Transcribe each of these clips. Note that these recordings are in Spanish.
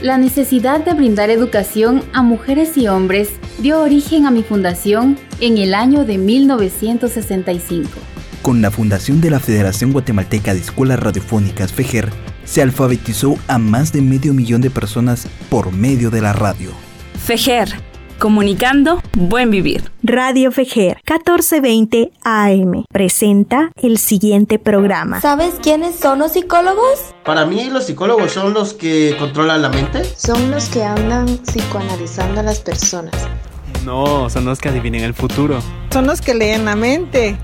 La necesidad de brindar educación a mujeres y hombres dio origen a mi fundación en el año de 1965. Con la fundación de la Federación Guatemalteca de Escuelas Radiofónicas FEGER, se alfabetizó a más de medio millón de personas por medio de la radio. FEGER, comunicando buen vivir. Radio Fejer 1420 AM presenta el siguiente programa. ¿Sabes quiénes son los psicólogos? Para mí los psicólogos son los que controlan la mente. Son los que andan psicoanalizando a las personas. No, son los que adivinen el futuro. Son los que leen la mente.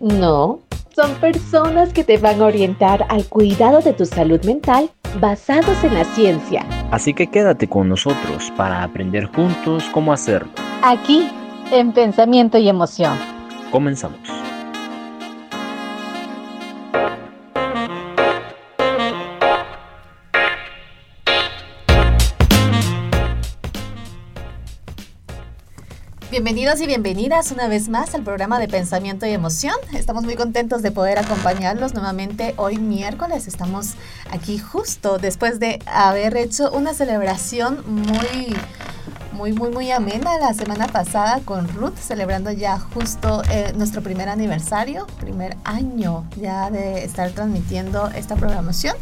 No, son personas que te van a orientar al cuidado de tu salud mental basados en la ciencia. Así que quédate con nosotros para aprender juntos cómo hacerlo. Aquí, en Pensamiento y Emoción. Comenzamos. Bienvenidos y bienvenidas una vez más al programa de Pensamiento y Emoción. Estamos muy contentos de poder acompañarlos nuevamente hoy miércoles. Estamos aquí justo después de haber hecho una celebración muy muy, muy, muy amena la semana pasada con Ruth, celebrando ya justo eh, nuestro primer aniversario, primer año ya de estar transmitiendo esta programación.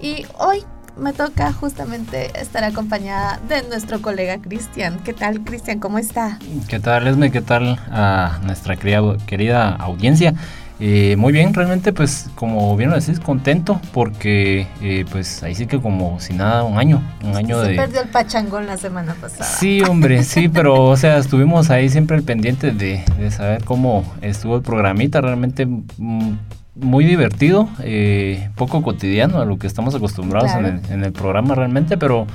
Y hoy me toca justamente estar acompañada de nuestro colega Cristian. ¿Qué tal, Cristian? ¿Cómo está? ¿Qué tal, Esme? ¿Qué tal a nuestra querida, audiencia? Eh, muy bien, realmente pues como bien lo decís, contento porque eh, pues ahí sí que como si nada, un año, un año Se de... perdió el pachangón la semana pasada. Sí, hombre, sí, pero o sea, estuvimos ahí siempre al pendiente de, de saber cómo estuvo el programita, realmente mm, muy divertido, eh, poco cotidiano a lo que estamos acostumbrados en, el, en, el, programa realmente, pero,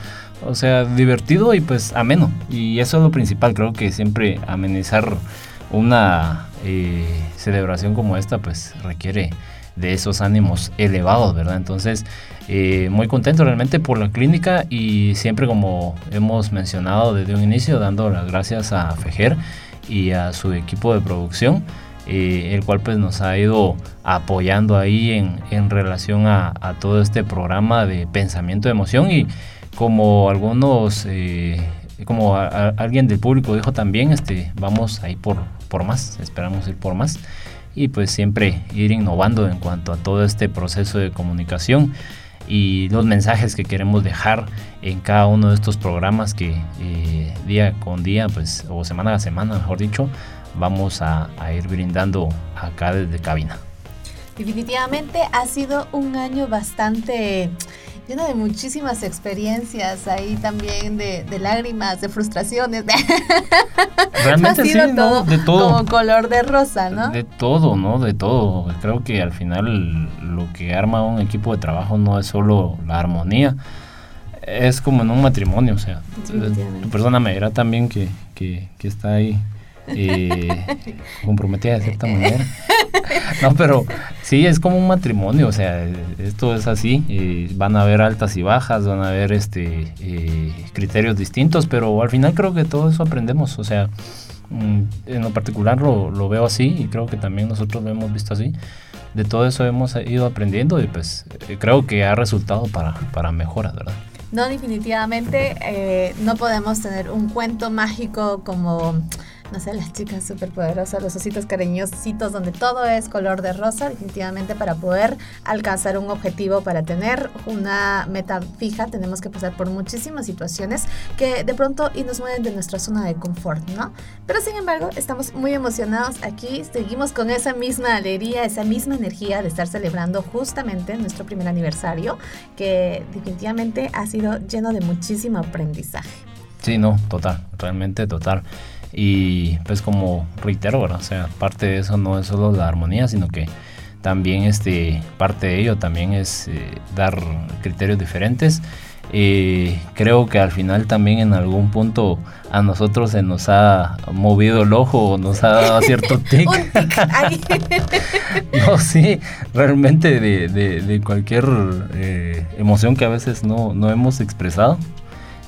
o sea, divertido y pues ameno. Y eso es lo principal, creo que siempre amenizar una eh, celebración como esta pues requiere de esos ánimos elevados, ¿verdad? Entonces, eh, muy contento realmente por la clínica y siempre como hemos mencionado desde un inicio, dando las gracias a Fejer y a su equipo de producción. Eh, el cual pues nos ha ido apoyando ahí en, en relación a, todo este programa de pensamiento de emoción. Y como algunos, eh, como alguien del público dijo también, este, vamos ahí por, por más, esperamos ir por más. Y pues siempre ir innovando en cuanto a todo este proceso de comunicación y los mensajes que queremos dejar en cada uno de estos programas que eh, día con día, pues, o semana a semana, mejor dicho, vamos a, a, ir brindando acá desde cabina. Definitivamente ha sido un año bastante lleno de muchísimas experiencias ahí también de, de lágrimas, de frustraciones. De Realmente ha sido sí, todo, ¿no? de todo. Como color de rosa, ¿no? De todo, ¿no? De todo. Creo que al final lo que arma un equipo de trabajo no es solo la armonía, es como en un matrimonio, o sea, tu persona me dirá también que, que, que está ahí eh, comprometida de cierta manera. No, pero sí, es como un matrimonio, o sea, esto es así, eh, van a haber altas y bajas, van a haber este, eh, criterios distintos, pero al final creo que todo eso aprendemos, o sea, mm, en lo particular lo, veo así y creo que también nosotros lo hemos visto así. De todo eso hemos ido aprendiendo y pues creo que ha resultado para, para mejoras, ¿verdad? No, definitivamente eh, no podemos tener un cuento mágico como no sé, las chicas superpoderosas, los ositos cariñositos, donde todo es color de rosa, definitivamente para poder alcanzar un objetivo, para tener una meta fija, tenemos que pasar por muchísimas situaciones que de pronto y nos mueven de nuestra zona de confort, ¿no? Pero sin embargo, estamos muy emocionados aquí, seguimos con esa misma alegría, esa misma energía de estar celebrando justamente nuestro primer aniversario, que definitivamente ha sido lleno de muchísimo aprendizaje. Sí, no, total, realmente total. Y pues como reitero, ¿verdad? o sea, parte de eso no es solo la armonía, sino que también este, parte de ello también es eh, dar criterios diferentes. Eh, creo que al final también en algún punto a nosotros se nos ha movido el ojo o nos ha dado cierto tic. no, sí, realmente de, de, de cualquier eh, emoción que a veces no, no hemos expresado,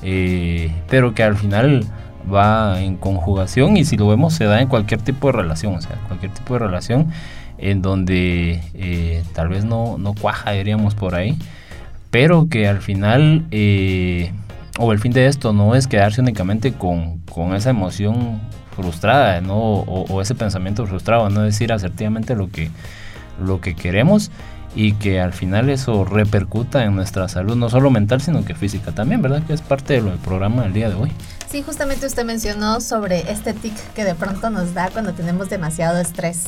eh, pero que al final va en conjugación y si lo vemos se da en cualquier tipo de relación, o sea, cualquier tipo de relación en donde eh, tal vez no, no cuaja, diríamos por ahí, pero que al final eh, o el fin de esto no es quedarse únicamente con, con esa emoción frustrada, ¿no? O, ese pensamiento frustrado, no decir asertivamente lo que, lo que queremos y que al final eso repercuta en nuestra salud, no solo mental, sino que física también, ¿verdad? Que es parte de lo del programa del día de hoy. Sí, justamente usted mencionó sobre este tic que de pronto nos da cuando tenemos demasiado estrés.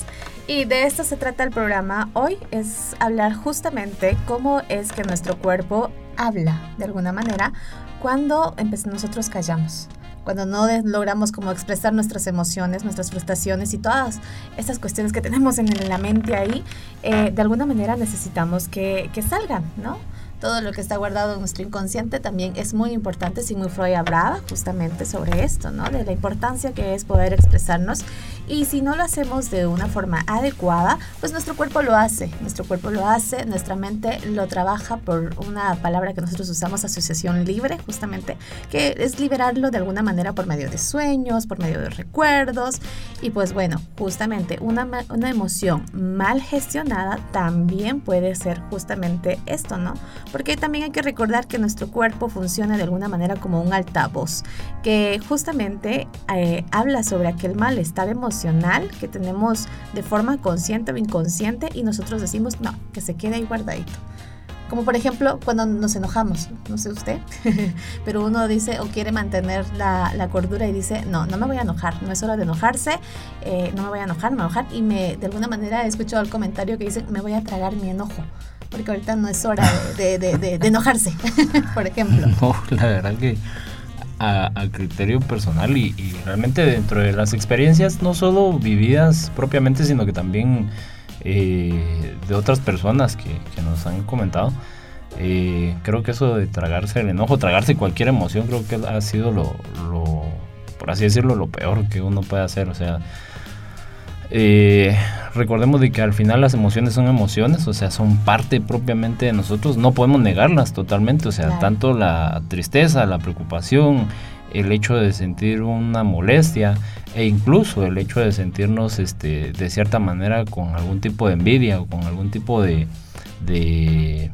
Y de esto se trata el programa hoy, es hablar justamente cómo es que nuestro cuerpo habla de alguna manera cuando nosotros callamos cuando no logramos como expresar nuestras emociones, nuestras frustraciones y todas estas cuestiones que tenemos en la mente ahí, eh, de alguna manera necesitamos que, que salgan, ¿no? Todo lo que está guardado en nuestro inconsciente también es muy importante. Sigmund Freud hablaba justamente sobre esto, ¿no? De la importancia que es poder expresarnos. Y si no lo hacemos de una forma adecuada, pues nuestro cuerpo lo hace. Nuestro cuerpo lo hace, nuestra mente lo trabaja por una palabra que nosotros usamos, asociación libre, justamente, que es liberarlo de alguna manera por medio de sueños, por medio de recuerdos. Y pues bueno, justamente una, una emoción mal gestionada también puede ser justamente esto, ¿no? Porque también hay que recordar que nuestro cuerpo funciona de alguna manera como un altavoz, que justamente eh, habla sobre aquel malestar emocional que tenemos de forma consciente o inconsciente y nosotros decimos, no, que se quede ahí guardadito. Como por ejemplo cuando nos enojamos, no sé usted, pero uno dice o quiere mantener la, cordura y dice, no, no me voy a enojar, no es hora de enojarse, eh, no me voy a enojar, me voy a enojar. Y me, de alguna manera he escuchado el comentario que dice, me voy a tragar mi enojo porque ahorita no es hora de, de, enojarse, por ejemplo. No, la verdad que a, criterio personal y, realmente dentro de las experiencias no solo vividas propiamente, sino que también eh, de otras personas que, nos han comentado. Eh, creo que eso de tragarse el enojo, tragarse cualquier emoción, creo que ha sido lo, lo por así decirlo, lo peor que uno puede hacer. O sea, eh, recordemos de que al final las emociones son emociones, o sea, son parte propiamente de nosotros, no podemos negarlas totalmente, o sea, tanto la tristeza, la preocupación, el hecho de sentir una molestia e incluso el hecho de sentirnos este, de cierta manera con algún tipo de envidia o con algún tipo de, de,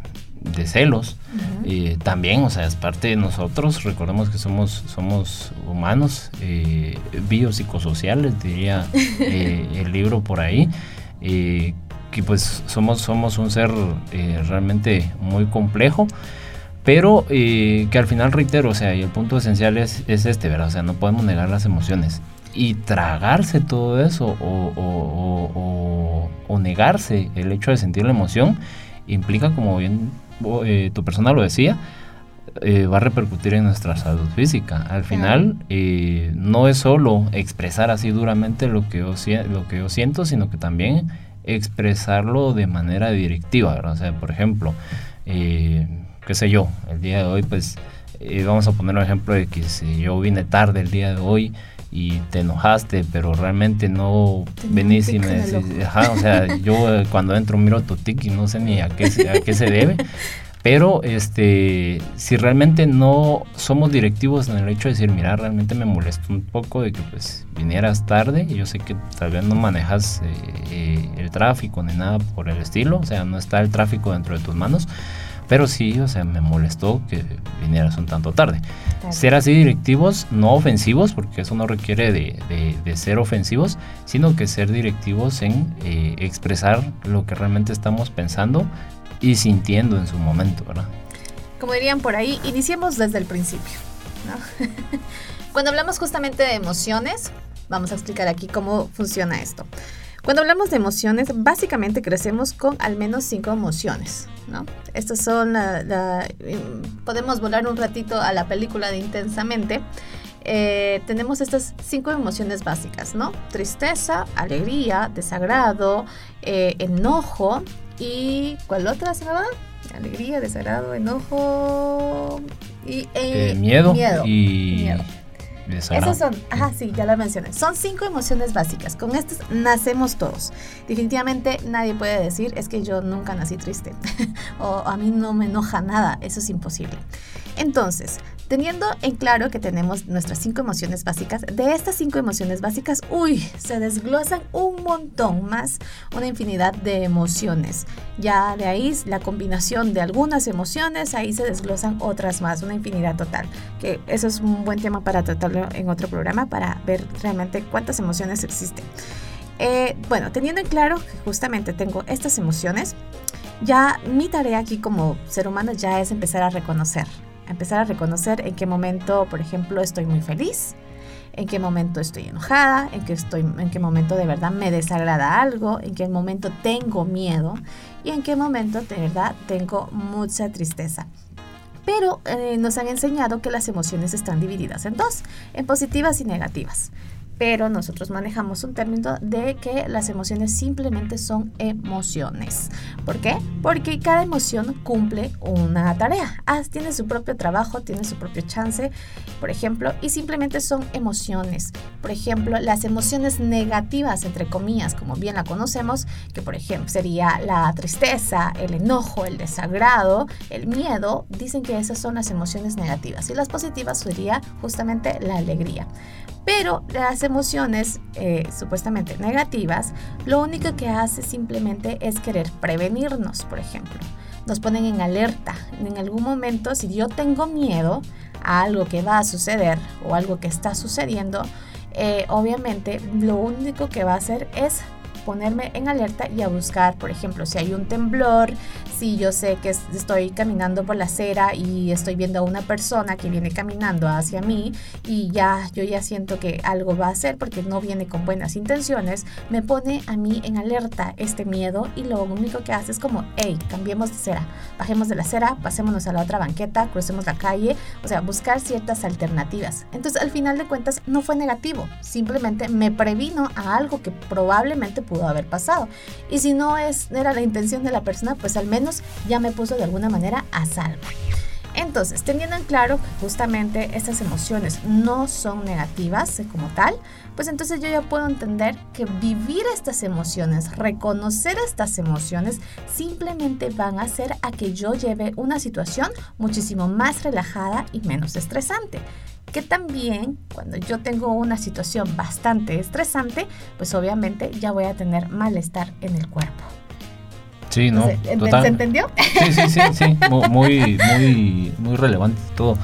de celos, eh, también, o sea, es parte de nosotros. Recordemos que somos, somos humanos, eh, biopsicosociales, diría eh, el libro por ahí. Eh, que pues somos, somos un ser realmente muy complejo pero que al final reitero, o sea, y el punto esencial es, es, este, ¿verdad? O sea, no podemos negar las emociones. Y tragarse todo eso o, o, o, negarse el hecho de sentir la emoción implica, como bien eh, tu persona lo decía, eh, va a repercutir en nuestra salud física. Al final, eh, no es solo expresar así duramente lo que, yo, lo que yo siento, sino que también expresarlo de manera directiva, ¿verdad? O sea, por ejemplo, qué sé yo, el día de hoy, pues, vamos a poner un ejemplo de que si yo vine tarde el día de hoy, y te enojaste, pero realmente no venís y me decís, ajá, o sea, yo eh, cuando entro miro tu tic y no sé ni a qué, a qué se debe. Pero este, si realmente no somos directivos en el hecho de decir, mira, realmente me molestó un poco de que pues vinieras tarde, y yo sé que tal vez no manejas eh, eh, el tráfico ni nada por el estilo, o sea, no está el tráfico dentro de tus manos, pero sí, o sea, me molestó que vinieras un tanto tarde. Ser así directivos, no ofensivos, porque eso no requiere de, ser ofensivos, sino que ser directivos en eh, expresar lo que realmente estamos pensando y sintiendo en su momento, ¿verdad? Como dirían por ahí, iniciemos desde el principio. ¿no? Cuando hablamos justamente de emociones, vamos a explicar aquí cómo funciona esto. Cuando hablamos de emociones, básicamente crecemos con al menos cinco emociones, ¿no? Estas son la, podemos volar un ratito a la película de Intensamente. Eh, tenemos estas cinco emociones básicas, ¿no? Tristeza, alegría, desagrado, eh, enojo y ¿cuál otra se va? Alegría, desagrado, enojo y eh, miedo, y miedo. Esas son, ajá, sí, ya lo mencioné. Son cinco emociones básicas. Con estas nacemos todos. Definitivamente nadie puede decir es que yo nunca nací triste o a mí no me enoja nada. Eso es imposible. Entonces, Teniendo en claro que tenemos nuestras cinco emociones básicas, de estas cinco emociones básicas, uy, se desglosan un montón más, una infinidad de emociones. Ya de ahí la combinación de algunas emociones, ahí se desglosan otras más, una infinidad total. Que eso es un buen tema para tratarlo en otro programa, para ver realmente cuántas emociones existen. Eh, bueno, teniendo en claro que justamente tengo estas emociones, ya mi tarea aquí como ser humano ya es empezar a reconocer empezar a reconocer en qué momento, por ejemplo, estoy muy feliz, en qué momento estoy enojada, en qué, estoy, en qué momento de verdad me desagrada algo, en qué momento tengo miedo y en qué momento de verdad tengo mucha tristeza. Pero eh, nos han enseñado que las emociones están divididas en dos, en positivas y negativas pero nosotros manejamos un término de que las emociones simplemente son emociones. ¿Por qué? Porque cada emoción cumple una tarea. Ah, tiene su propio trabajo, tiene su propio chance, por ejemplo, y simplemente son emociones. Por ejemplo, las emociones negativas, entre comillas, como bien la conocemos, que por ejemplo sería la tristeza, el enojo, el desagrado, el miedo, dicen que esas son las emociones negativas. Y las positivas sería justamente la alegría. Pero las emociones eh, supuestamente negativas, lo único que hace simplemente es querer prevenirnos, por ejemplo. Nos ponen en alerta. En algún momento, si yo tengo miedo a algo que va a suceder o algo que está sucediendo, eh, obviamente lo único que va a hacer es ponerme en alerta y a buscar, por ejemplo, si hay un temblor, si yo sé que estoy caminando por la acera y estoy viendo a una persona que viene caminando hacia mí y ya yo ya siento que algo va a hacer porque no viene con buenas intenciones, me pone a mí en alerta este miedo y lo único que hace es como, hey, cambiemos de acera, bajemos de la acera, pasémonos a la otra banqueta, crucemos la calle, o sea, buscar ciertas alternativas. Entonces, al final de cuentas, no fue negativo, simplemente me previno a algo que probablemente pudo haber pasado. Y si no es, era la intención de la persona, pues al menos ya me puso de alguna manera a salvo. Entonces, teniendo en claro que justamente estas emociones no son negativas como tal, pues entonces yo ya puedo entender que vivir estas emociones, reconocer estas emociones, simplemente van a hacer a que yo lleve una situación muchísimo más relajada y menos estresante que también cuando yo tengo una situación bastante estresante, pues obviamente ya voy a tener malestar en el cuerpo. Sí, ¿no? ¿Se, entendió? Sí, sí, sí, sí, muy, muy, muy relevante todo.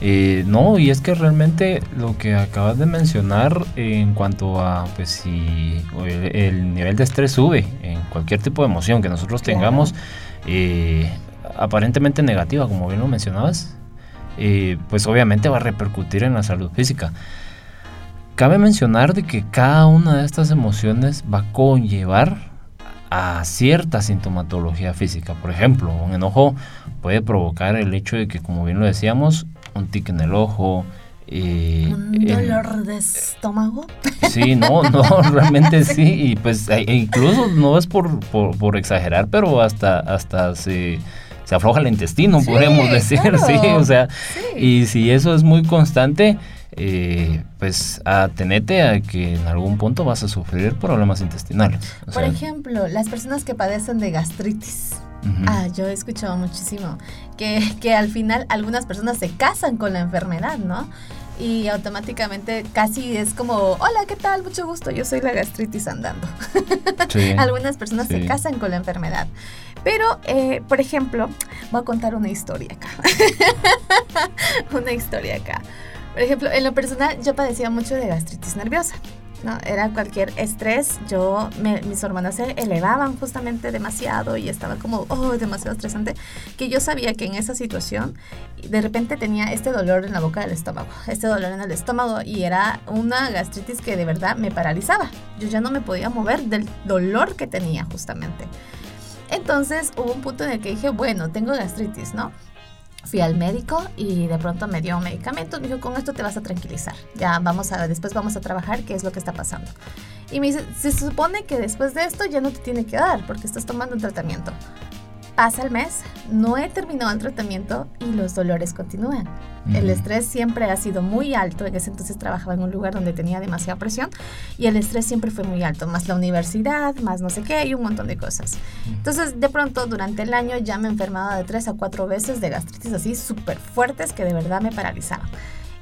Eh, no, y es que realmente lo que acabas de mencionar en cuanto a pues si el, nivel de estrés sube en cualquier tipo de emoción que nosotros tengamos, eh, aparentemente negativa, como bien lo mencionabas, eh, pues obviamente va a repercutir en la salud física. Cabe mencionar de que cada una de estas emociones va a conllevar a cierta sintomatología física. Por ejemplo, un enojo puede provocar el hecho de que, como bien lo decíamos, un tic en el ojo. Eh, ¿Un dolor de estómago? Sí, no, no, realmente sí. Y pues e incluso no es por, por, exagerar, pero hasta, hasta se se afloja el intestino, podemos decir, sí, o sea, y si eso es muy constante, eh, pues atenete a que en algún punto vas a sufrir problemas intestinales. Por ejemplo, las personas que padecen de gastritis. Ah, yo he escuchado muchísimo que, que al final algunas personas se casan con la enfermedad, ¿no? y automáticamente casi es como, hola, ¿qué tal? Mucho gusto, yo soy la gastritis andando. Algunas personas se casan con la enfermedad. Pero, eh, por ejemplo, voy a contar una historia acá. una historia acá. Por ejemplo, en lo personal yo padecía mucho de gastritis nerviosa. ¿no? Era cualquier estrés, yo, mis hormonas se elevaban justamente demasiado y estaba como, oh, demasiado estresante, que yo sabía que en esa situación de repente tenía este dolor en la boca del estómago, este dolor en el estómago y era una gastritis que de verdad me paralizaba. Yo ya no me podía mover del dolor que tenía justamente. Entonces hubo un punto en el que dije, bueno, tengo gastritis, ¿no? Fui al médico y de pronto me dio medicamentos. Me dijo, con esto te vas a tranquilizar. Ya vamos a, después vamos a trabajar qué es lo que está pasando. Y me dice, se supone que después de esto ya no te tiene que dar porque estás tomando un tratamiento. Pasa el mes, no he terminado el tratamiento y los dolores continúan. El estrés siempre ha sido muy alto. En ese entonces trabajaba en un lugar donde tenía demasiada presión y el estrés siempre fue muy alto, más la universidad, más no sé qué y un montón de cosas. Entonces, de pronto, durante el año ya me enfermaba de tres a cuatro veces de gastritis así súper fuertes que de verdad me paralizaban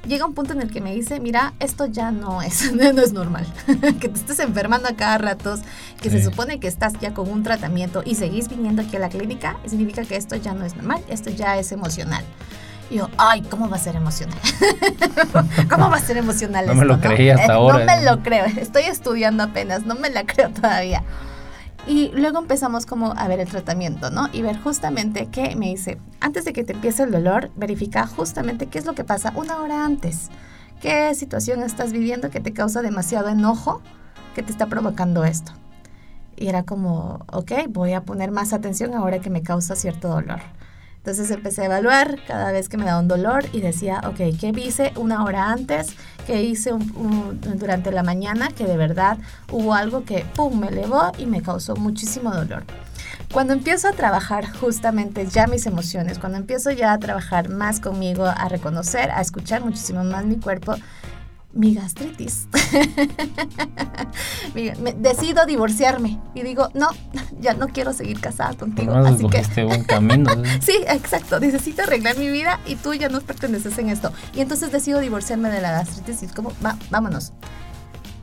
llega un punto en el que me dice, mira, esto ya no es, no es normal. que te estés enfermando a cada ratos, que se supone que estás ya con un tratamiento y seguís viniendo aquí a la clínica, significa que esto ya no es normal, esto ya es emocional. Y yo, ay, ¿cómo va a ser emocional? ¿Cómo va a ser emocional no me lo creí hasta eh, ahora. No me lo creo, estoy estudiando apenas, no me la creo todavía. Y luego empezamos como a ver el tratamiento, ¿no? Y ver justamente qué me dice, antes de que te empiece el dolor, verifica justamente qué es lo que pasa una hora antes. ¿Qué situación estás viviendo que te causa demasiado enojo que te está provocando esto? Y era como, ok, voy a poner más atención ahora que me causa cierto dolor. Entonces empecé a evaluar cada vez que me daba un dolor y decía, ok, ¿qué hice una hora antes? ¿Qué hice durante la mañana? Que de verdad hubo algo que, ¡pum!, me elevó y me causó muchísimo dolor. Cuando empiezo a trabajar justamente ya mis emociones, cuando empiezo ya a trabajar más conmigo, a reconocer, a escuchar muchísimo más mi cuerpo, mi gastritis. decido divorciarme y digo, no, ya no quiero seguir casada contigo. No, así que un camino. sí, exacto. Necesito arreglar mi vida y tú ya no perteneces en esto. Y entonces decido divorciarme de la gastritis y como, va, vámonos.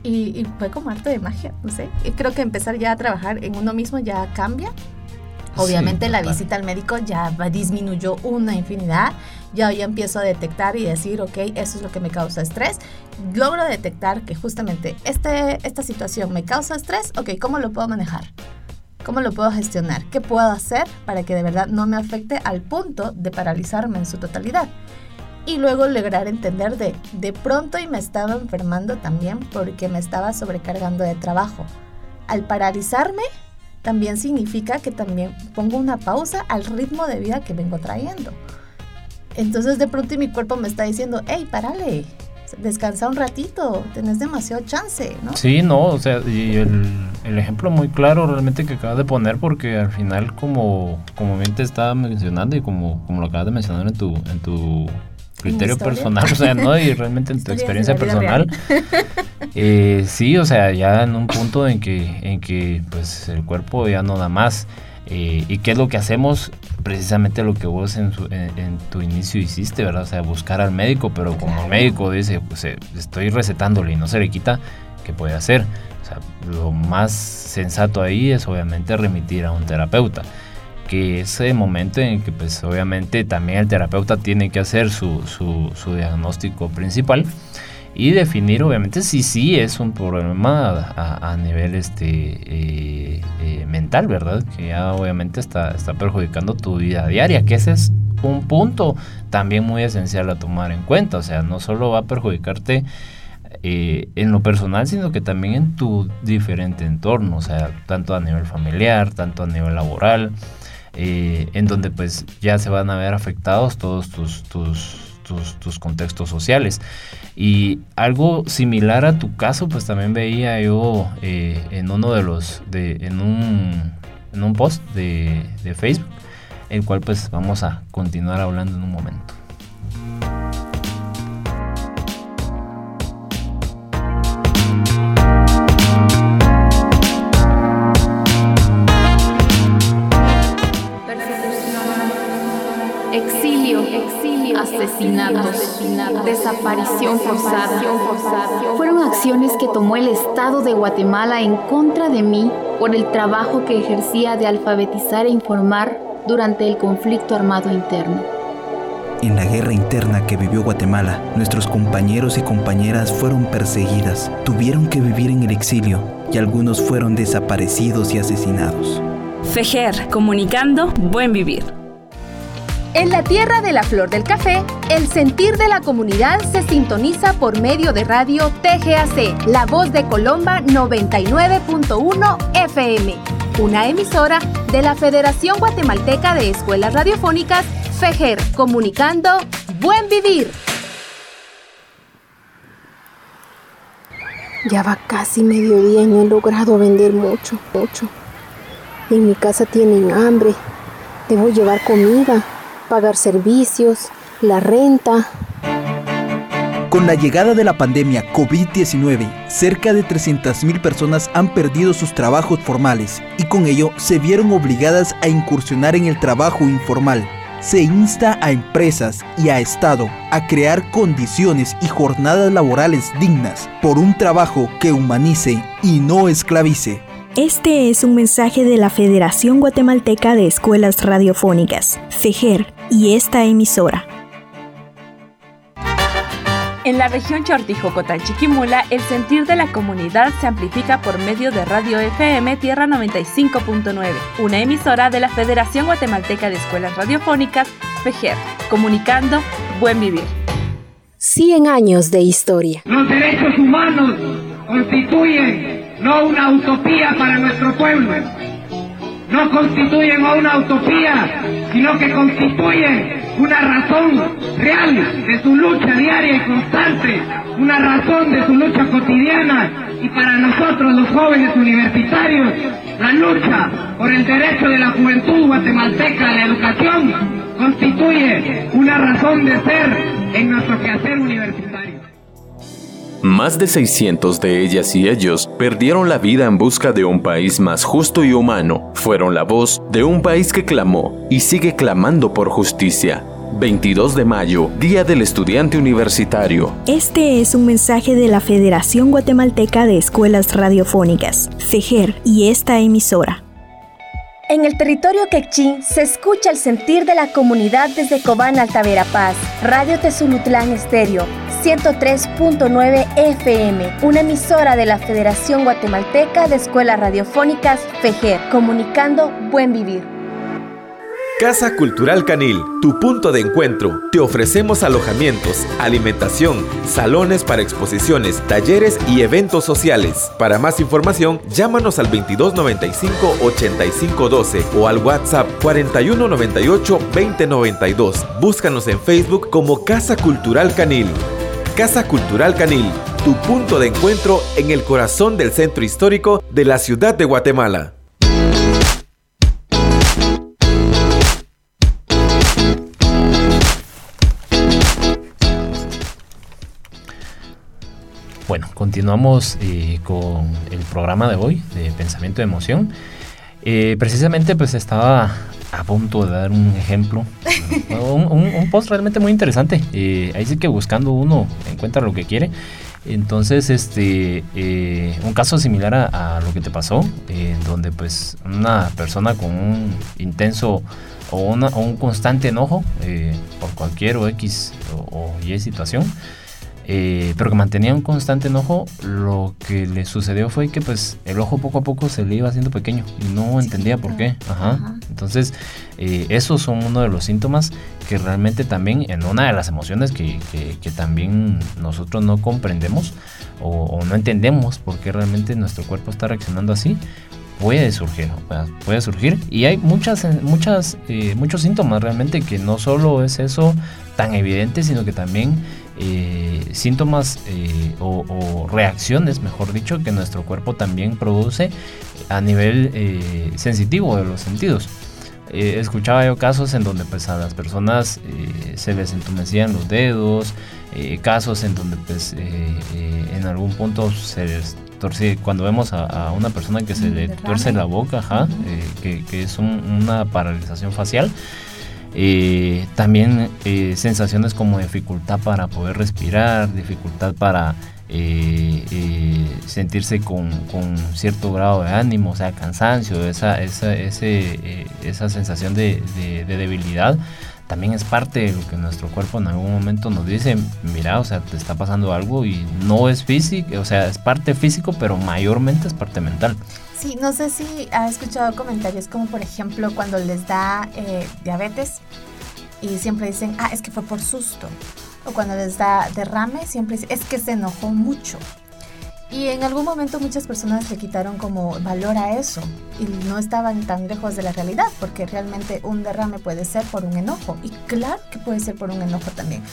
Y, y, fue como arte de magia, no sé. Y creo que empezar ya a trabajar en uno mismo ya cambia Obviamente la visita al médico ya disminuyó una infinidad. Ya ya empiezo a detectar y decir, ok, eso es lo que me causa estrés. Logro detectar que justamente este, esta situación me causa estrés. Ok, ¿cómo lo puedo manejar? ¿Cómo lo puedo gestionar? ¿Qué puedo hacer para que de verdad no me afecte al punto de paralizarme en su totalidad? Y luego lograr entender de, de pronto y me estaba enfermando también porque me estaba sobrecargando de trabajo. Al paralizarme, también significa que también pongo una pausa al ritmo de vida que vengo trayendo. Entonces de pronto mi cuerpo me está diciendo, hey, párale, descansa un ratito, tenés demasiado chance, ¿no? Sí, no, o sea, y el, el, ejemplo muy claro realmente que acabas de poner, porque al final como, como bien te estaba mencionando y como, como lo acabas de mencionar en tu, en tu criterio personal, o sea, ¿no? Y realmente en tu experiencia personal. Eh, sí, o sea, ya en un punto en que, en que pues el cuerpo ya no da más. Eh, ¿Y qué es lo que hacemos? Precisamente lo que vos en, tu inicio hiciste, ¿verdad? O sea, buscar al médico, pero como el médico dice, pues eh, estoy recetándole y no se le quita, ¿qué puede hacer? O sea, lo más sensato ahí es obviamente remitir a un terapeuta que ese momento en que pues obviamente también el terapeuta tiene que hacer su, su, diagnóstico principal y definir obviamente si sí es un problema a, nivel este eh, eh, mental, ¿verdad? Que ya obviamente está, está perjudicando tu vida diaria, que ese es un punto también muy esencial a tomar en cuenta, o sea, no solo va a perjudicarte eh, en lo personal, sino que también en tu diferente entorno, o sea, tanto a nivel familiar, tanto a nivel laboral, en donde pues ya se van a ver afectados todos tus, tus, contextos sociales. Y algo similar a tu caso, pues también veía yo eh, en uno de los, de, en, un, en un post de, de Facebook, el cual pues vamos a continuar hablando en un momento. Asesinatos, desaparición forzada. Fueron acciones que tomó el Estado de Guatemala en contra de mí por el trabajo que ejercía de alfabetizar e informar durante el conflicto armado interno. En la guerra interna que vivió Guatemala, nuestros compañeros y compañeras fueron perseguidas, tuvieron que vivir en el exilio y algunos fueron desaparecidos y asesinados. FEJER, comunicando buen vivir. En la tierra de la flor del café, el sentir de la comunidad se sintoniza por medio de radio TGAC, La Voz de Colomba 99.1 FM, una emisora de la Federación Guatemalteca de Escuelas Radiofónicas, FEGER, comunicando Buen Vivir. Ya va casi mediodía y no he logrado vender mucho, mucho. En mi casa tienen hambre. Debo llevar comida pagar servicios, la renta. Con la llegada de la pandemia COVID-19, cerca de 300.000 personas han perdido sus trabajos formales y con ello se vieron obligadas a incursionar en el trabajo informal. Se insta a empresas y a Estado a crear condiciones y jornadas laborales dignas por un trabajo que humanice y no esclavice. Este es un mensaje de la Federación Guatemalteca de Escuelas Radiofónicas, FEGER, y esta emisora. En la región Chortijo-Cotán-Chiquimula, el sentir de la comunidad se amplifica por medio de Radio FM Tierra 95.9, una emisora de la Federación Guatemalteca de Escuelas Radiofónicas, FEGER, comunicando Buen Vivir. 100 años de historia. Los derechos humanos constituyen no una utopía para nuestro pueblo, no constituyen una utopía, sino que constituyen una razón real de su lucha diaria y constante, una razón de su lucha cotidiana y para nosotros los jóvenes universitarios, la lucha por el derecho de la juventud guatemalteca a la educación constituye una razón de ser en nuestro quehacer universitario. Más de 600 de ellas y ellos perdieron la vida en busca de un país más justo y humano. Fueron la voz de un país que clamó y sigue clamando por justicia. 22 de mayo, Día del Estudiante Universitario. Este es un mensaje de la Federación Guatemalteca de Escuelas Radiofónicas, FEGER, y esta emisora. En el territorio quechín se escucha el sentir de la comunidad desde Cobán Alta Verapaz, Radio Tezulutlán Estéreo, 103.9 FM, una emisora de la Federación Guatemalteca de Escuelas Radiofónicas FEGER, comunicando Buen Vivir. Casa Cultural Canil, tu punto de encuentro. Te ofrecemos alojamientos, alimentación, salones para exposiciones, talleres y eventos sociales. Para más información, llámanos al 2295-8512 o al WhatsApp 4198-2092. Búscanos en Facebook como Casa Cultural Canil. Casa Cultural Canil, tu punto de encuentro en el corazón del centro histórico de la ciudad de Guatemala. Bueno, continuamos eh, con el programa de hoy de Pensamiento de Emoción. Eh, precisamente pues estaba a punto de dar un ejemplo, un, post realmente muy interesante. Eh, ahí sí que buscando uno encuentra lo que quiere. Entonces, este, un caso similar a, lo que te pasó, donde pues una persona con un intenso o, un constante enojo por cualquier o X o Y situación, eh, pero que mantenía un constante enojo, lo que le sucedió fue que pues el ojo poco a poco se le iba haciendo pequeño y no entendía por qué. Ajá. Entonces, eh, esos son uno de los síntomas que realmente también en una de las emociones que, que, también nosotros no comprendemos o, no entendemos por qué realmente nuestro cuerpo está reaccionando así, puede surgir, puede surgir y hay muchas, muchas, eh, muchos síntomas realmente que no solo es eso tan evidente, sino que también eh, síntomas eh, o, reacciones, mejor dicho, que nuestro cuerpo también produce a nivel eh, sensitivo de los sentidos. escuchaba yo casos en donde pues a las personas se les entumecían los dedos, casos en donde pues en algún punto se les torce, cuando vemos a, una persona que se le tuerce la boca, que, es una paralización facial, eh, también eh, sensaciones como dificultad para poder respirar, dificultad para eh, sentirse con, cierto grado de ánimo, o sea, cansancio, esa, esa, esa sensación de, debilidad también es parte de lo que nuestro cuerpo en algún momento nos dice, mira, o sea, te está pasando algo y no es físico, o sea, es parte físico, pero mayormente es parte mental. Sí, no sé si ha escuchado comentarios como por ejemplo cuando les da eh, diabetes y siempre dicen, ah, es que fue por susto. O cuando les da derrame, siempre dicen, es que se enojó mucho. Y en algún momento muchas personas le quitaron como valor a eso y no estaban tan lejos de la realidad porque realmente un derrame puede ser por un enojo y claro que puede ser por un enojo también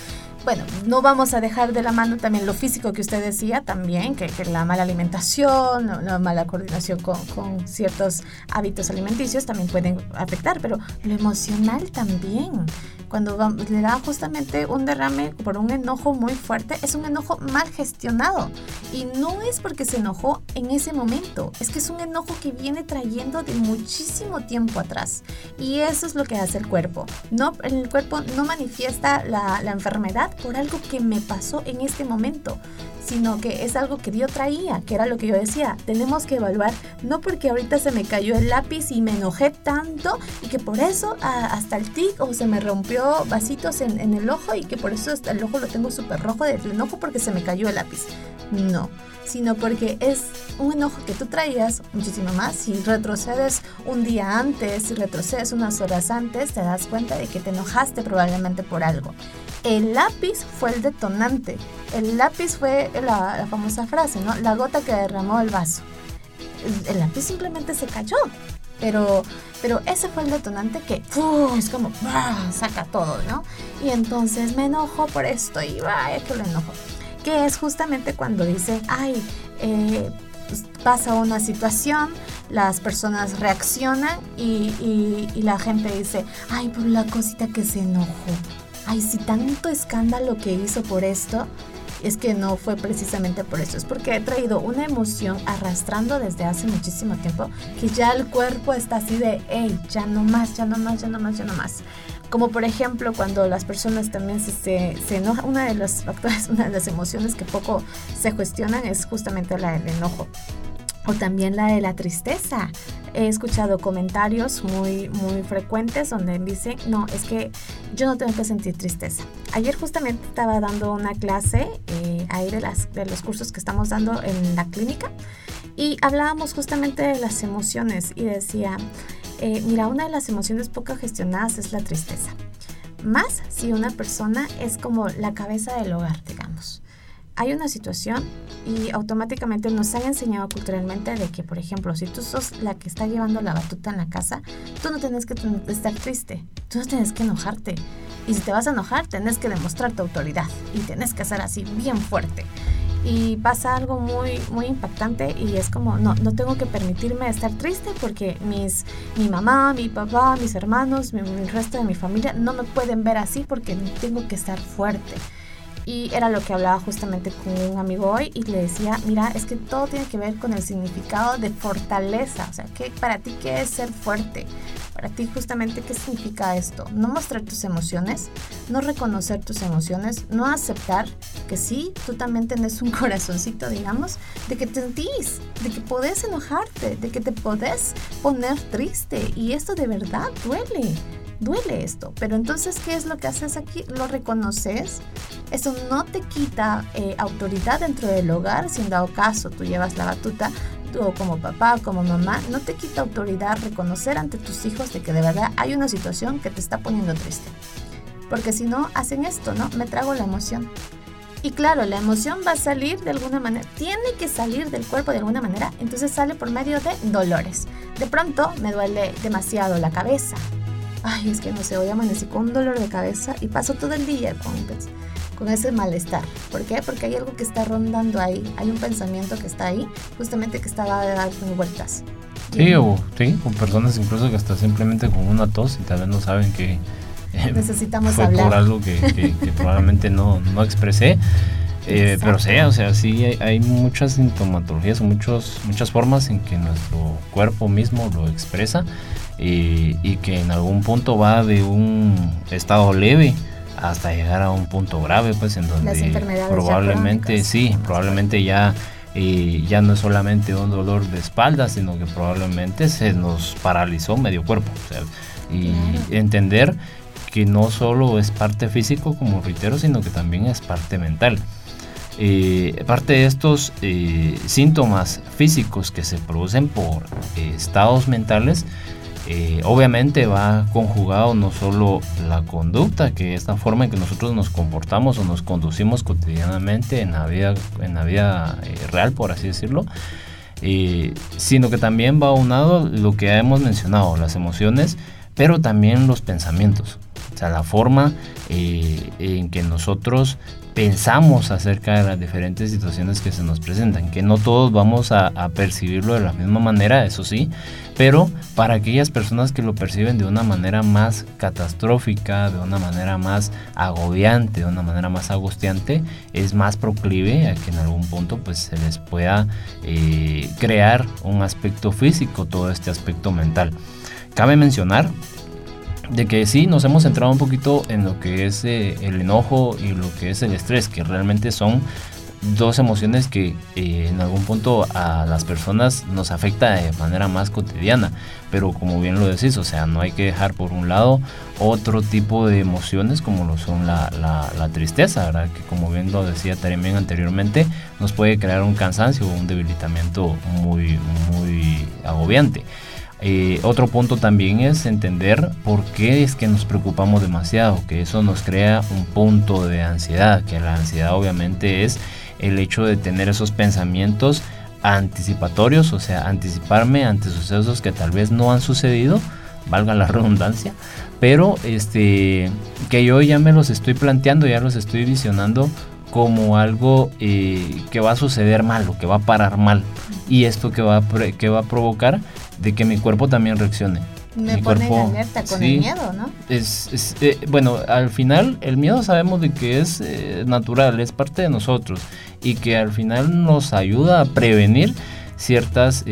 bueno, no vamos a dejar de la mano también lo físico que usted decía también, que, la mala alimentación, la mala coordinación con, ciertos hábitos alimenticios también pueden afectar, pero lo emocional también. Cuando le da justamente un derrame por un enojo muy fuerte, es un enojo mal gestionado. Y no es porque se enojó en ese momento, es que es un enojo que viene trayendo de muchísimo tiempo atrás. Y eso es lo que hace el cuerpo. No, el cuerpo no manifiesta la enfermedad por algo que me pasó en este momento, sino que es algo que yo traía, que era lo que yo decía. Tenemos que evaluar, no porque ahorita se me cayó el lápiz y me enojé tanto y que por eso hasta el tic o se me rompió vasitos en, en, el ojo y que por eso hasta el ojo lo tengo súper rojo del enojo porque se me cayó el lápiz. No, sino porque es un enojo que tú traías muchísimo más. Si retrocedes un día antes, si retrocedes unas horas antes, te das cuenta de que te enojaste probablemente por algo. El lápiz fue el detonante. El lápiz fue la, famosa frase, ¿no? La gota que derramó el vaso. El, lápiz simplemente se cayó. Pero, pero ese fue el detonante que es como saca todo, ¿no? Y entonces me enojo por esto y vaya que lo enojo. Que es justamente cuando dice, ay, eh, pues, pasa una situación, las personas reaccionan y, y la gente dice, ay, por la cosita que se enojó ay, si tanto escándalo que hizo por esto, es que no fue precisamente por eso, es porque he traído una emoción arrastrando desde hace muchísimo tiempo que ya el cuerpo está así de, hey, ya no más, ya no más, ya no más, ya no más. Como por ejemplo cuando las personas también se, se, se enojan, una de los factores, una de las emociones que poco se cuestionan es justamente la del enojo o también la de la tristeza. He escuchado comentarios muy, muy frecuentes donde dicen, no, es que yo no tengo que sentir tristeza. Ayer justamente estaba dando una clase eh, ahí de, las, de los cursos que estamos dando en la clínica y hablábamos justamente de las emociones y decía, eh, mira, una de las emociones poco gestionadas es la tristeza. Más si una persona es como la cabeza del hogar, digamos hay una situación y automáticamente nos han enseñado culturalmente de que, por ejemplo, si tú sos la que está llevando la batuta en la casa, tú no tienes que estar triste, tú no tienes que enojarte. Y si te vas a enojar, tienes que demostrar tu autoridad y tienes que ser así bien fuerte. Y pasa algo muy, muy impactante y es como, no, no tengo que permitirme estar triste porque mis, mi mamá, mi papá, mis hermanos, el resto de mi familia no me pueden ver así porque tengo que estar fuerte. Y era lo que hablaba justamente con un amigo hoy y le decía, mira, es que todo tiene que ver con el significado de fortaleza. O sea, que para ti qué es ser fuerte? Para ti justamente qué significa esto? No mostrar tus emociones, no reconocer tus emociones, no aceptar que sí, tú también tenés un corazoncito, digamos, de que te sentís, de que podés enojarte, de que te podés poner triste y esto de verdad duele duele esto. Pero entonces, ¿qué es lo que haces aquí? Lo reconoces. No te quita eh, autoridad dentro del hogar, si en dado caso tú llevas la batuta, tú como papá, como mamá, no te quita autoridad reconocer ante tus hijos de que de verdad hay una situación que te está poniendo triste. Porque si no, hacen esto, ¿no? Me trago la emoción. Y claro, la emoción va a salir de alguna manera, tiene que salir del cuerpo de alguna manera, entonces sale por medio de dolores. De pronto me duele demasiado la cabeza, ay, es que no sé, hoy amanecí con un dolor de cabeza y paso todo el día con, con ese malestar. ¿Por qué? Porque hay algo que está rondando ahí, hay un pensamiento que está ahí, justamente que está dando vueltas. Sí, o sí, con personas incluso que hasta simplemente con una tos y tal vez no saben que eh, necesitamos fue hablar. por algo que, probablemente no, no expresé. Eh, pero sí, o sea, sí hay, hay, muchas sintomatologías, muchos, muchas formas en que nuestro cuerpo mismo lo expresa y, que en algún punto va de un estado leve hasta llegar a un punto grave, pues en donde probablemente sí, probablemente ya y ya no es solamente un dolor de espalda, sino que probablemente se nos paralizó medio cuerpo. y entender que no solo es parte físico, como reitero, sino que también es parte mental. Eh, parte de estos eh, síntomas físicos que se producen por eh, estados mentales, eh, obviamente va conjugado no solo la conducta, que es la forma en que nosotros nos comportamos o nos conducimos cotidianamente en la vida, en la vida eh, real, por así decirlo, eh, sino que también va aunado lo que hemos mencionado, las emociones, pero también los pensamientos. sea, la forma en que nosotros pensamos acerca de las diferentes situaciones que se nos presentan, que no todos vamos a, percibirlo de la misma manera, eso sí, pero para aquellas personas que lo perciben de una manera más catastrófica, de una manera más agobiante, de una manera más angustiante, es más proclive a que en algún punto pues se les pueda eh, crear un aspecto físico, todo este aspecto mental. Cabe mencionar de que sí nos hemos centrado un poquito en lo que es eh, el enojo y lo que es el estrés, que realmente son dos emociones que eh, en algún punto a las personas nos afecta de manera más cotidiana. Pero como bien lo decís, o sea, no hay que dejar por un lado otro tipo de emociones como lo son la, la, tristeza, ¿verdad? Que como bien lo decía también anteriormente, nos puede crear un cansancio o un debilitamiento muy, muy agobiante. Eh, otro punto también es entender por qué es que nos preocupamos demasiado, que eso nos crea un punto de ansiedad, que la ansiedad obviamente es el hecho de tener esos pensamientos anticipatorios, o sea, anticiparme ante sucesos que tal vez no han sucedido, valga la redundancia, pero este que yo ya me los estoy planteando, ya los estoy visionando como algo eh, que va a suceder mal o que va a parar mal. Y esto que va que va a provocar de que mi cuerpo también reaccione. Me mi pone cuerpo, alerta con el miedo, ¿no? Es, eh, bueno, al final el miedo sabemos de que es eh, natural, es parte de nosotros y que al final nos ayuda a prevenir ciertas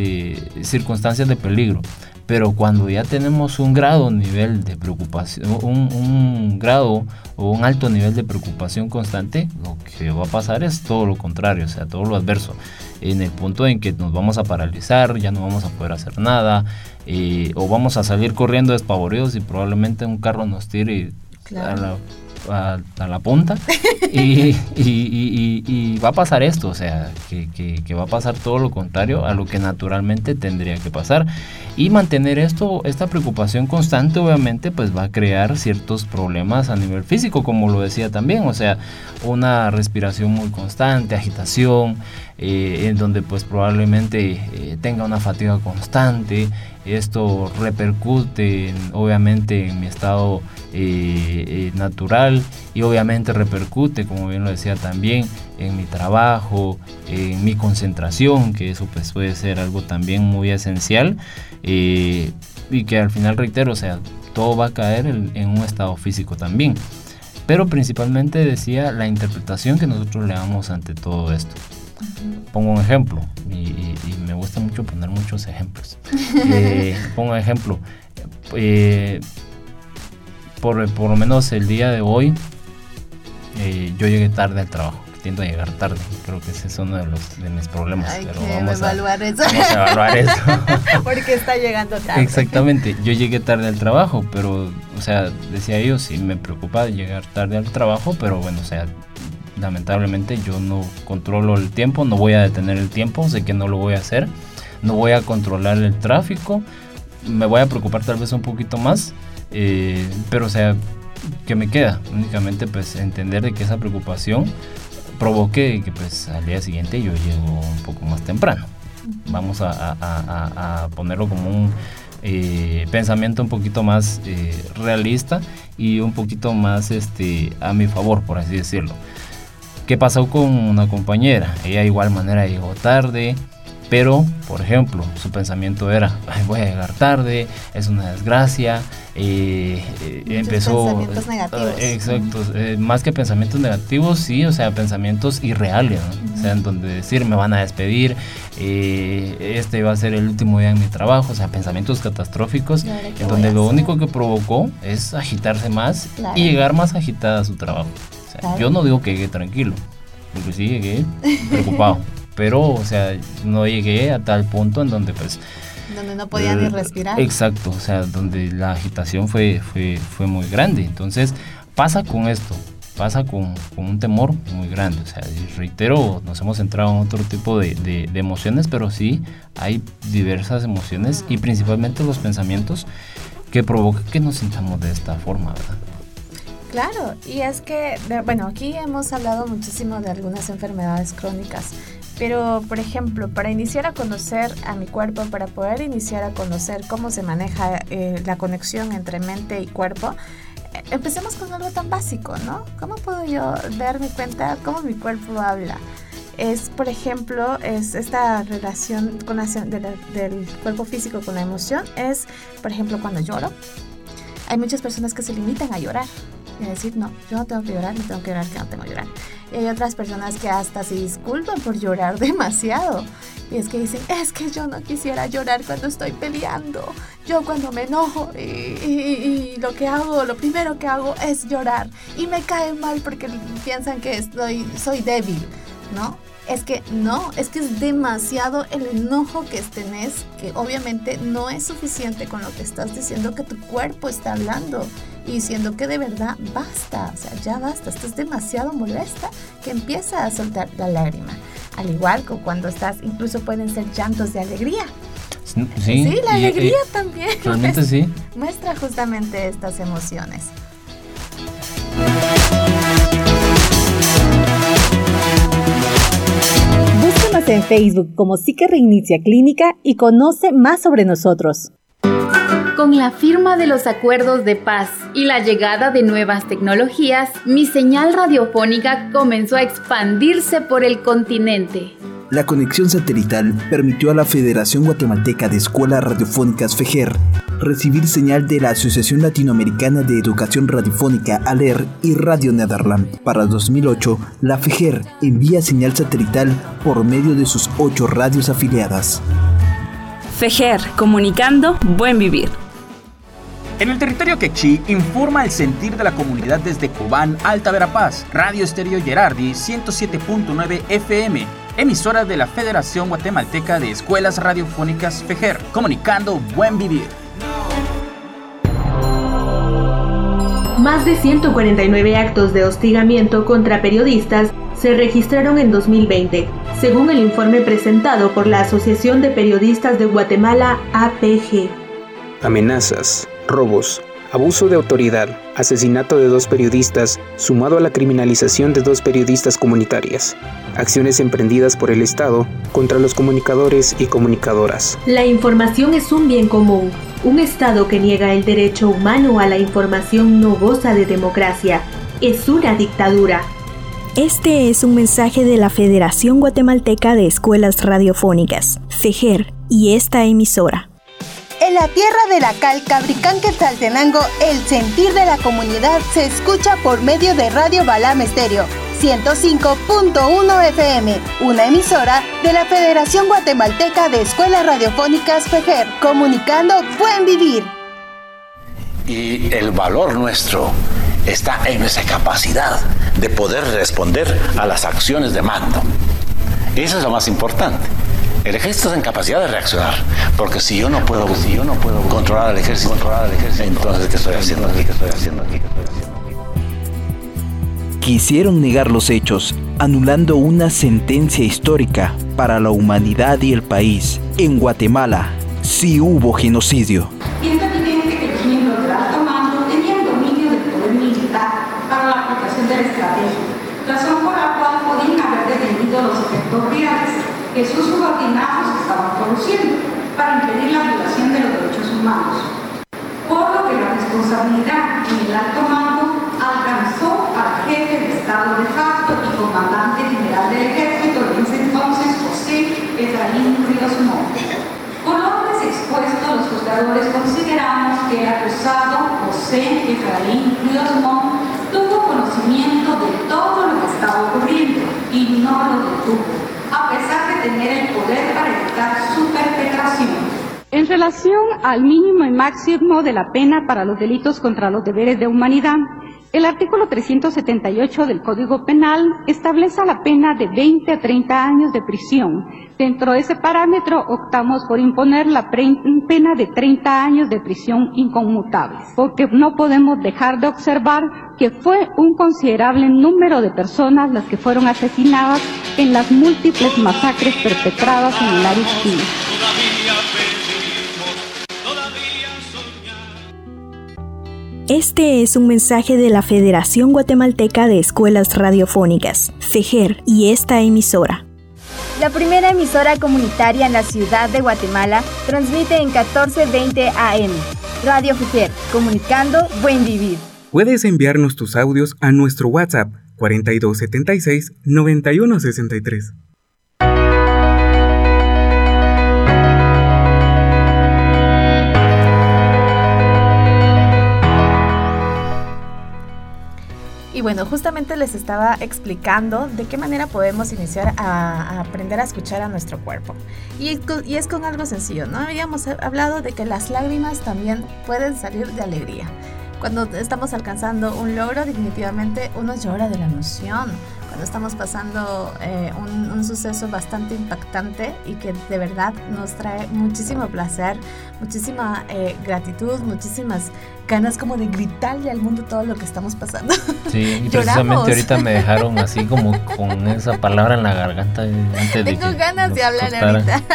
circunstancias de peligro. Pero cuando ya tenemos un grado, nivel de preocupación, un, grado o un alto nivel de preocupación constante, lo que va a pasar es todo lo contrario, o sea, todo lo adverso. En el punto en que nos vamos a paralizar, ya no vamos a poder hacer nada, eh, o vamos a salir corriendo despavoridos y probablemente un carro nos tire a, la, a, la, punta y, y, va a pasar esto, o sea, que, que, va a pasar todo lo contrario a lo que naturalmente tendría que pasar. Y mantener esto, esta preocupación constante, obviamente, pues va a crear ciertos problemas a nivel físico, como lo decía también, o sea, una respiración muy constante, agitación, eh, en donde pues probablemente eh, tenga una fatiga constante. Esto repercute obviamente en mi estado eh, natural y obviamente repercute, como bien lo decía también, en mi trabajo, en mi concentración, que eso pues puede ser algo también muy esencial y que al final reitero, o sea, todo va a caer en un estado físico también. Pero principalmente decía la interpretación que nosotros le damos ante todo esto. Pongo un ejemplo, y, me gusta mucho poner muchos ejemplos. Eh, pongo un ejemplo, eh, por, por, lo menos el día de hoy, eh, yo llegué tarde al trabajo. Tiendo a llegar tarde, creo que ese es uno de, los, de mis problemas. Hay pero que vamos evaluar a, eso. Vamos a evaluar eso. Porque está llegando tarde. Exactamente, yo llegué tarde al trabajo, pero, o sea, decía yo, sí me preocupa llegar tarde al trabajo, pero bueno, o sea, lamentablemente yo no controlo el tiempo, no voy a detener el tiempo, sé que no lo voy a hacer, no voy a controlar el tráfico, me voy a preocupar tal vez un poquito más, eh, pero sea, ¿qué me queda? Únicamente pues entender de que esa preocupación provoque que pues al día siguiente yo llego un poco más temprano. Vamos a, ponerlo como un eh, pensamiento un poquito más eh, realista y un poquito más este, a mi favor, por así decirlo. ¿Qué pasó con una compañera? Ella de igual manera llegó tarde, pero, por ejemplo, su pensamiento era, voy a llegar tarde, es una desgracia, eh, eh empezó... Pensamientos negativos. Eh, exacto, eh, más que pensamientos negativos, sí, o sea, pensamientos irreales, o sea, en donde decir, me van a despedir, este va a ser el último día en mi trabajo, o sea, pensamientos catastróficos, en donde lo único que provocó es agitarse más y llegar más agitada a su trabajo. Yo no digo que llegué tranquilo, porque sí llegué preocupado, pero, o sea, no llegué a tal punto en donde pues... Donde no podía ni respirar. Exacto, o sea, donde la agitación fue, fue, fue muy grande. Entonces, pasa con esto, pasa con, con, un temor muy grande. O sea, reitero, nos hemos centrado en otro tipo de, de, de, emociones, pero sí hay diversas emociones y principalmente los pensamientos que provocan que nos sintamos de esta forma, ¿verdad? Claro, y es que, bueno, aquí hemos hablado muchísimo de algunas enfermedades crónicas, pero por ejemplo, para iniciar a conocer a mi cuerpo, para poder iniciar a conocer cómo se maneja eh, la conexión entre mente y cuerpo, empecemos con algo tan básico, ¿no? ¿Cómo puedo yo darme cuenta cómo mi cuerpo habla? Es, por ejemplo, es esta relación con la, del cuerpo físico con la emoción. Es, por ejemplo, cuando lloro. Hay muchas personas que se limitan a llorar y decir, no, yo no tengo que llorar, no tengo que llorar, que no tengo que llorar. Y hay otras personas que hasta se disculpan por llorar demasiado. Y es que dicen, es que yo no quisiera llorar cuando estoy peleando. Yo cuando me enojo y, lo que hago, lo primero que hago es llorar. Y me cae mal porque piensan que estoy, soy débil, ¿no? Es que no, es que es demasiado el enojo que tenés, que obviamente no es suficiente con lo que estás diciendo que tu cuerpo está hablando y diciendo que de verdad basta, o sea, ya basta, estás demasiado molesta, que empieza a soltar la lágrima. Al igual que cuando estás, incluso pueden ser llantos de alegría. Sí, sí la alegría también. Realmente sí. Muestra justamente estas emociones. Búscanos en Facebook como Psique Reinicia Clínica y conoce más sobre nosotros. Con la firma de los acuerdos de paz y la llegada de nuevas tecnologías, mi señal radiofónica comenzó a expandirse por el continente. La conexión satelital permitió a la Federación Guatemalteca de Escuelas Radiofónicas FEGER recibir señal de la Asociación Latinoamericana de Educación Radiofónica ALER y Radio Nederland. Para 2008, la FEGER envía señal satelital por medio de sus ocho radios afiliadas. FEGER, comunicando buen vivir. En el territorio quechí informa el sentir de la comunidad desde Cobán, Alta Verapaz, Radio Estéreo Gerardi 107.9 FM, emisora de la Federación Guatemalteca de Escuelas Radiofónicas FEGER, comunicando buen vivir. Más de 149 actos de hostigamiento contra periodistas se registraron en 2020, según el informe presentado por la Asociación de Periodistas de Guatemala, APG. Amenazas, robos, abuso de autoridad, asesinato de dos periodistas, sumado a la criminalización de dos periodistas comunitarias, acciones emprendidas por el Estado contra los comunicadores y comunicadoras. La información es un bien común. Un Estado que niega el derecho humano a la información no goza de democracia. Es una dictadura. Este es un mensaje de la Federación Guatemalteca de Escuelas Radiofónicas, FEGER, y esta emisora. En la tierra de la cal Cabricán Quetzaltenango, el sentir de la comunidad se escucha por medio de Radio Balam Estéreo 105.1 FM, una emisora de la Federación Guatemalteca de Escuelas Radiofónicas FEGER, comunicando buen vivir. Y el valor nuestro está en esa capacidad de poder responder a las acciones de mando. Eso es lo más importante. El ejército está en capacidad de reaccionar, porque si yo no puedo, si yo no puedo controlar al ejército, controlar al ejército, entonces ¿qué estoy haciendo aquí? ¿Qué estoy haciendo aquí? ¿Qué estoy haciendo aquí? Quisieron negar los hechos, anulando una sentencia histórica para la humanidad y el país. En Guatemala, sí hubo genocidio. Y es evidente que los miembros del alto mando tenían dominio del poder militar para la aplicación de la estrategia, razón por la cual podían haber detenido los efectos reales que sus subordinados estaban produciendo para impedir la violación de los derechos humanos. Por lo que en el alto mando alcanzó al jefe de Estado de facto y comandante general del ejército en ese entonces, José Efraín Ríos Montt. Por lo expuestos, los juzgadores consideramos que el acusado José Efraín Ríos Montt tuvo conocimiento de todo lo que estaba ocurriendo y no lo detuvo a pesar de tener el poder para evitar su. En relación al mínimo y máximo de la pena para los delitos contra los deberes de humanidad, el artículo 378 del Código Penal establece la pena de 20 a 30 años de prisión. Dentro de ese parámetro optamos por imponer la pena de 30 años de prisión inconmutable, porque no podemos dejar de observar que fue un considerable número de personas las que fueron asesinadas en las múltiples masacres perpetradas en el área Este es un mensaje de la Federación Guatemalteca de Escuelas Radiofónicas, FEGER, y esta emisora. La primera emisora comunitaria en la ciudad de Guatemala transmite en 1420 AM. Radio FEGER, comunicando buen vivir. Puedes enviarnos tus audios a nuestro WhatsApp 4276 9163. Y bueno, justamente les estaba explicando de qué manera podemos iniciar a, aprender a escuchar a nuestro cuerpo. Y, y, es con algo sencillo, ¿no? Habíamos hablado de que las lágrimas también pueden salir de alegría. Cuando estamos alcanzando un logro, definitivamente uno llora de la emoción. Cuando estamos pasando eh, un, suceso bastante impactante y que de verdad nos trae muchísimo placer, muchísima eh, gratitud, muchísimas ganas como de gritarle al mundo todo lo que estamos pasando. Sí, y precisamente ahorita me dejaron así como con esa palabra en la garganta. Antes Tengo ganas de hablar ahorita.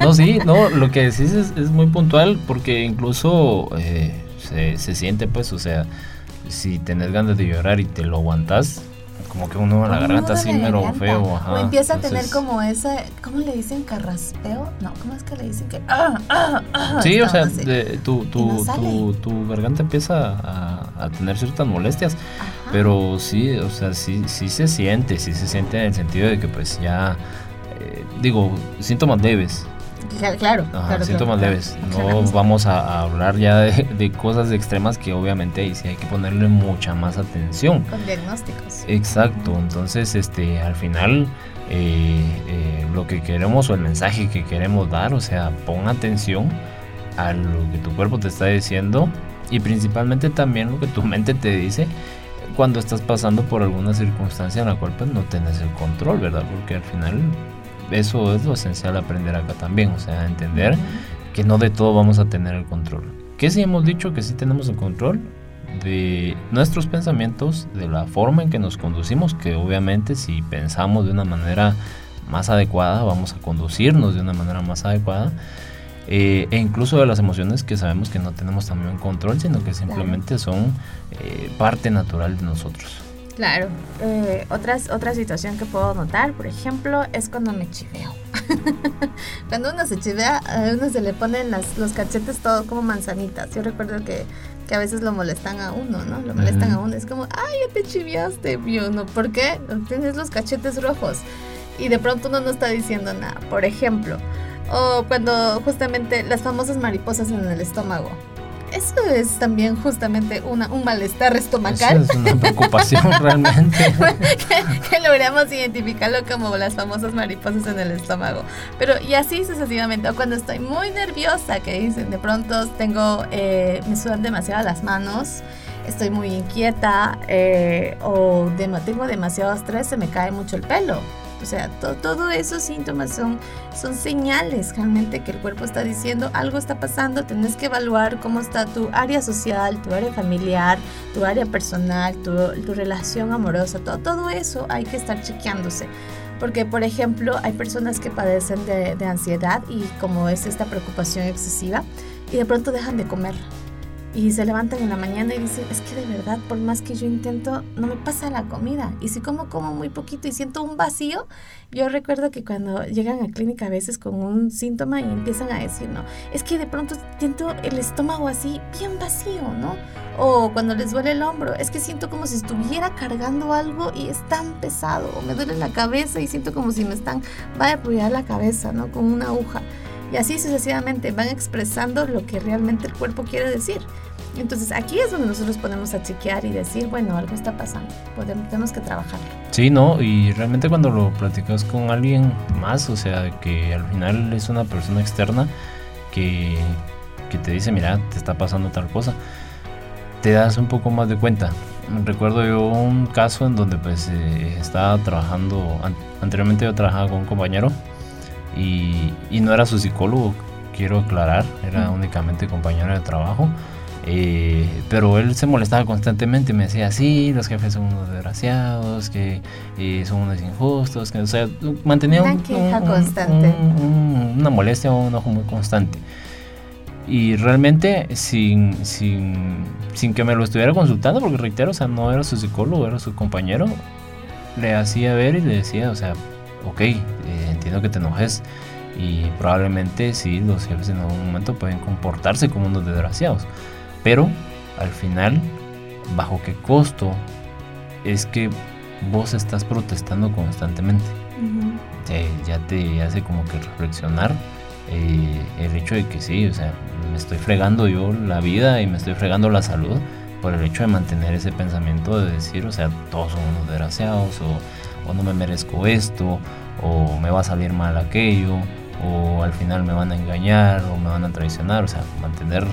No, sí, no, lo que decís es, es muy puntual porque incluso... Eh, se, siente pues, o sea, si tenés ganas de llorar y te lo aguantas, como que uno en la garganta así mero feo. o empieza a tener como ese, ¿cómo le dicen? Carraspeo. No, ¿cómo es que le dicen que... Ah, ah, ah, sí, o sea, tu, tu, tu, tu, garganta empieza a, tener ciertas molestias. Pero sí, o sea, sí, sí se siente, sí se siente en el sentido de que pues ya, eh, digo, síntomas leves. Claro, síntomas leves. No vamos a, hablar ya de, cosas extremas que obviamente ahí sí hay que ponerle mucha más atención. Con diagnósticos. Exacto. Entonces, este, al final, eh, eh, lo que queremos o el mensaje que queremos dar, o sea, pon atención a lo que tu cuerpo te está diciendo y principalmente también lo que tu mente te dice cuando estás pasando por alguna circunstancia en la cual pues no tienes el control, ¿verdad? Porque al final eso es lo esencial aprender acá también, o sea, entender que no de todo vamos a tener el control. Que si hemos dicho que sí tenemos el control de nuestros pensamientos, de la forma en que nos conducimos, que obviamente si pensamos de una manera más adecuada, vamos a conducirnos de una manera más adecuada. Eh, e incluso de las emociones que sabemos que no tenemos también control, sino que simplemente son eh, parte natural de nosotros. Claro. Eh, otras, otra situación que puedo notar, por ejemplo, es cuando me chiveo. cuando uno se chivea, a uno se le ponen las, los cachetes todo como manzanitas. Yo recuerdo que, que a veces lo molestan a uno, ¿no? Lo molestan a uno. Es como, ay, ya te chiveaste, yo no. ¿Por qué? Tienes los cachetes rojos. Y de pronto uno no está diciendo nada. Por ejemplo, o cuando justamente las famosas mariposas en el estómago eso es también justamente una, un malestar estomacal. Eso es una preocupación realmente. que, logramos identificarlo como las famosas mariposas en el estómago. Pero y así sucesivamente. O cuando estoy muy nerviosa, que dicen, de pronto tengo, eh, me sudan demasiado las manos, estoy muy inquieta eh, o tengo demasiado estrés, se me cae mucho el pelo o sea, todos esos síntomas son, son señales realmente que el cuerpo está diciendo algo está pasando, tenés que evaluar cómo está tu área social, tu área familiar, tu área personal, tu, tu relación amorosa, todo, todo eso hay que estar chequeándose. Porque, por ejemplo, hay personas que padecen de, de ansiedad y como es esta preocupación excesiva y de pronto dejan de comer y se levantan en la mañana y dicen, es que de verdad, por más que yo intento, no me pasa la comida. Y si como, como muy poquito y siento un vacío, yo recuerdo que cuando llegan a clínica a veces con un síntoma y empiezan a decir, no, es que de pronto siento el estómago así, bien vacío, ¿no? O cuando les duele el hombro, es que siento como si estuviera cargando algo y es tan pesado. O me duele la cabeza y siento como si me están, va a apoyar la cabeza, ¿no? Con una aguja. Y así sucesivamente van expresando lo que realmente el cuerpo quiere decir. Entonces aquí es donde nosotros ponemos a chequear y decir, bueno, algo está pasando, podemos, tenemos que trabajarlo. Sí, ¿no? Y realmente cuando lo platicas con alguien más, o sea, que al final es una persona externa que, que te dice, mira, te está pasando tal cosa, te das un poco más de cuenta. Recuerdo yo un caso en donde pues eh, estaba trabajando, anteriormente yo trabajaba con un compañero y, no era su psicólogo, quiero aclarar, era únicamente compañero de trabajo. Eh, pero él se molestaba constantemente y me decía, sí, los jefes son unos desgraciados, que eh, son unos injustos, que, o sea, mantenía una, constante. una molestia, un enojo muy constante. Y realmente sin, sin, sin que me lo estuviera consultando, porque reitero, o sea, no era su psicólogo, era su compañero, le hacía ver y le decía, o sea, ok, eh, entiendo que te enojes y probablemente sí, los jefes en algún momento pueden comportarse como unos desgraciados, pero al final bajo qué costo es que vos estás protestando constantemente. ya te hace como que reflexionar eh, el hecho de que sí, o sea, me estoy fregando yo la vida y me estoy fregando la salud por el hecho de mantener ese pensamiento de decir, o sea, todos son unos desgraciados o, o no me merezco esto o me va a salir mal aquello o al final me van a engañar o me van a traicionar, o sea, mantener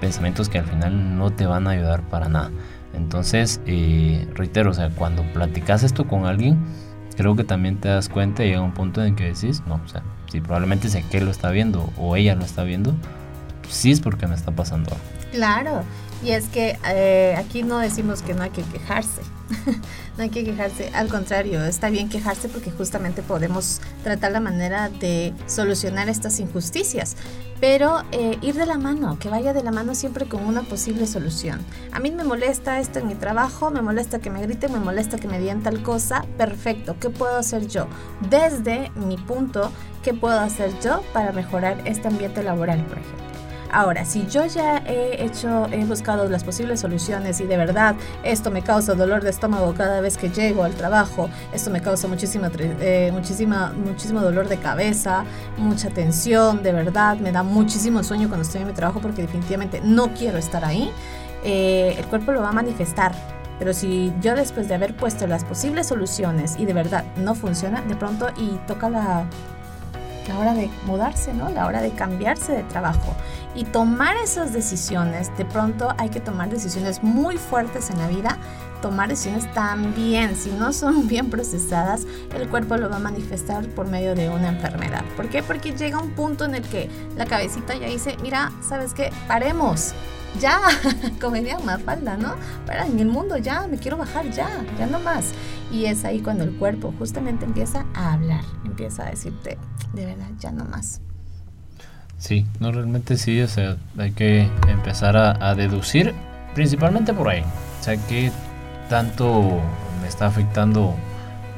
pensamientos que al final no te van a ayudar para nada. Entonces, eh, reitero, o sea, cuando platicas esto con alguien, creo que también te das cuenta y llega un punto en que decís, no, o sea, si probablemente sé que lo está viendo o ella lo está viendo, sí es porque me está pasando algo. Claro, y es que eh, aquí no decimos que no hay que quejarse, no hay que quejarse, al contrario, está bien quejarse porque justamente podemos tratar la manera de solucionar estas injusticias, pero eh, ir de la mano, que vaya de la mano siempre con una posible solución. A mí me molesta esto en mi trabajo, me molesta que me griten, me molesta que me digan tal cosa, perfecto, ¿qué puedo hacer yo? Desde mi punto, ¿qué puedo hacer yo para mejorar este ambiente laboral, por ejemplo? Ahora, si yo ya he hecho, he buscado las posibles soluciones y de verdad esto me causa dolor de estómago cada vez que llego al trabajo, esto me causa muchísima, eh, muchísima, muchísimo dolor de cabeza, mucha tensión, de verdad, me da muchísimo sueño cuando estoy en mi trabajo porque definitivamente no quiero estar ahí, eh, el cuerpo lo va a manifestar. Pero si yo después de haber puesto las posibles soluciones y de verdad no funciona, de pronto y toca la, la hora de mudarse, ¿no? La hora de cambiarse de trabajo y tomar esas decisiones. De pronto hay que tomar decisiones muy fuertes en la vida. Tomar decisiones también, si no son bien procesadas, el cuerpo lo va a manifestar por medio de una enfermedad. ¿Por qué? Porque llega un punto en el que la cabecita ya dice, mira, ¿sabes qué? Paremos. Ya, como diría falda, ¿no? Para en el mundo ya, me quiero bajar ya, ya no más. Y es ahí cuando el cuerpo justamente empieza a hablar, empieza a decirte, de verdad, ya no más. Sí, no realmente sí, o sea, hay que empezar a, deducir principalmente por ahí. O sea, que tanto me está afectando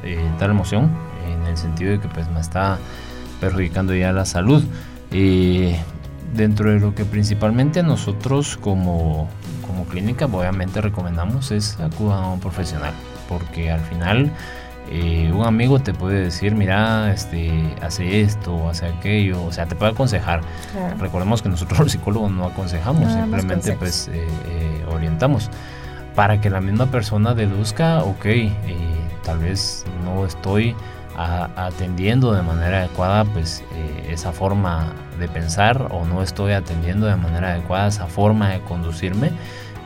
eh, tal emoción en el sentido de que pues me está perjudicando ya la salud. Y dentro de lo que principalmente nosotros como, como clínica obviamente recomendamos es acudir a un profesional, porque al final eh, un amigo te puede decir, mira, este, hace esto, hace aquello, o sea, te puede aconsejar. Recordemos que nosotros los psicólogos no aconsejamos, simplemente pues eh, eh, orientamos. Para que la misma persona deduzca, ok, tal vez no estoy atendiendo de manera adecuada pues esa forma de pensar o no estoy atendiendo de manera adecuada esa forma de conducirme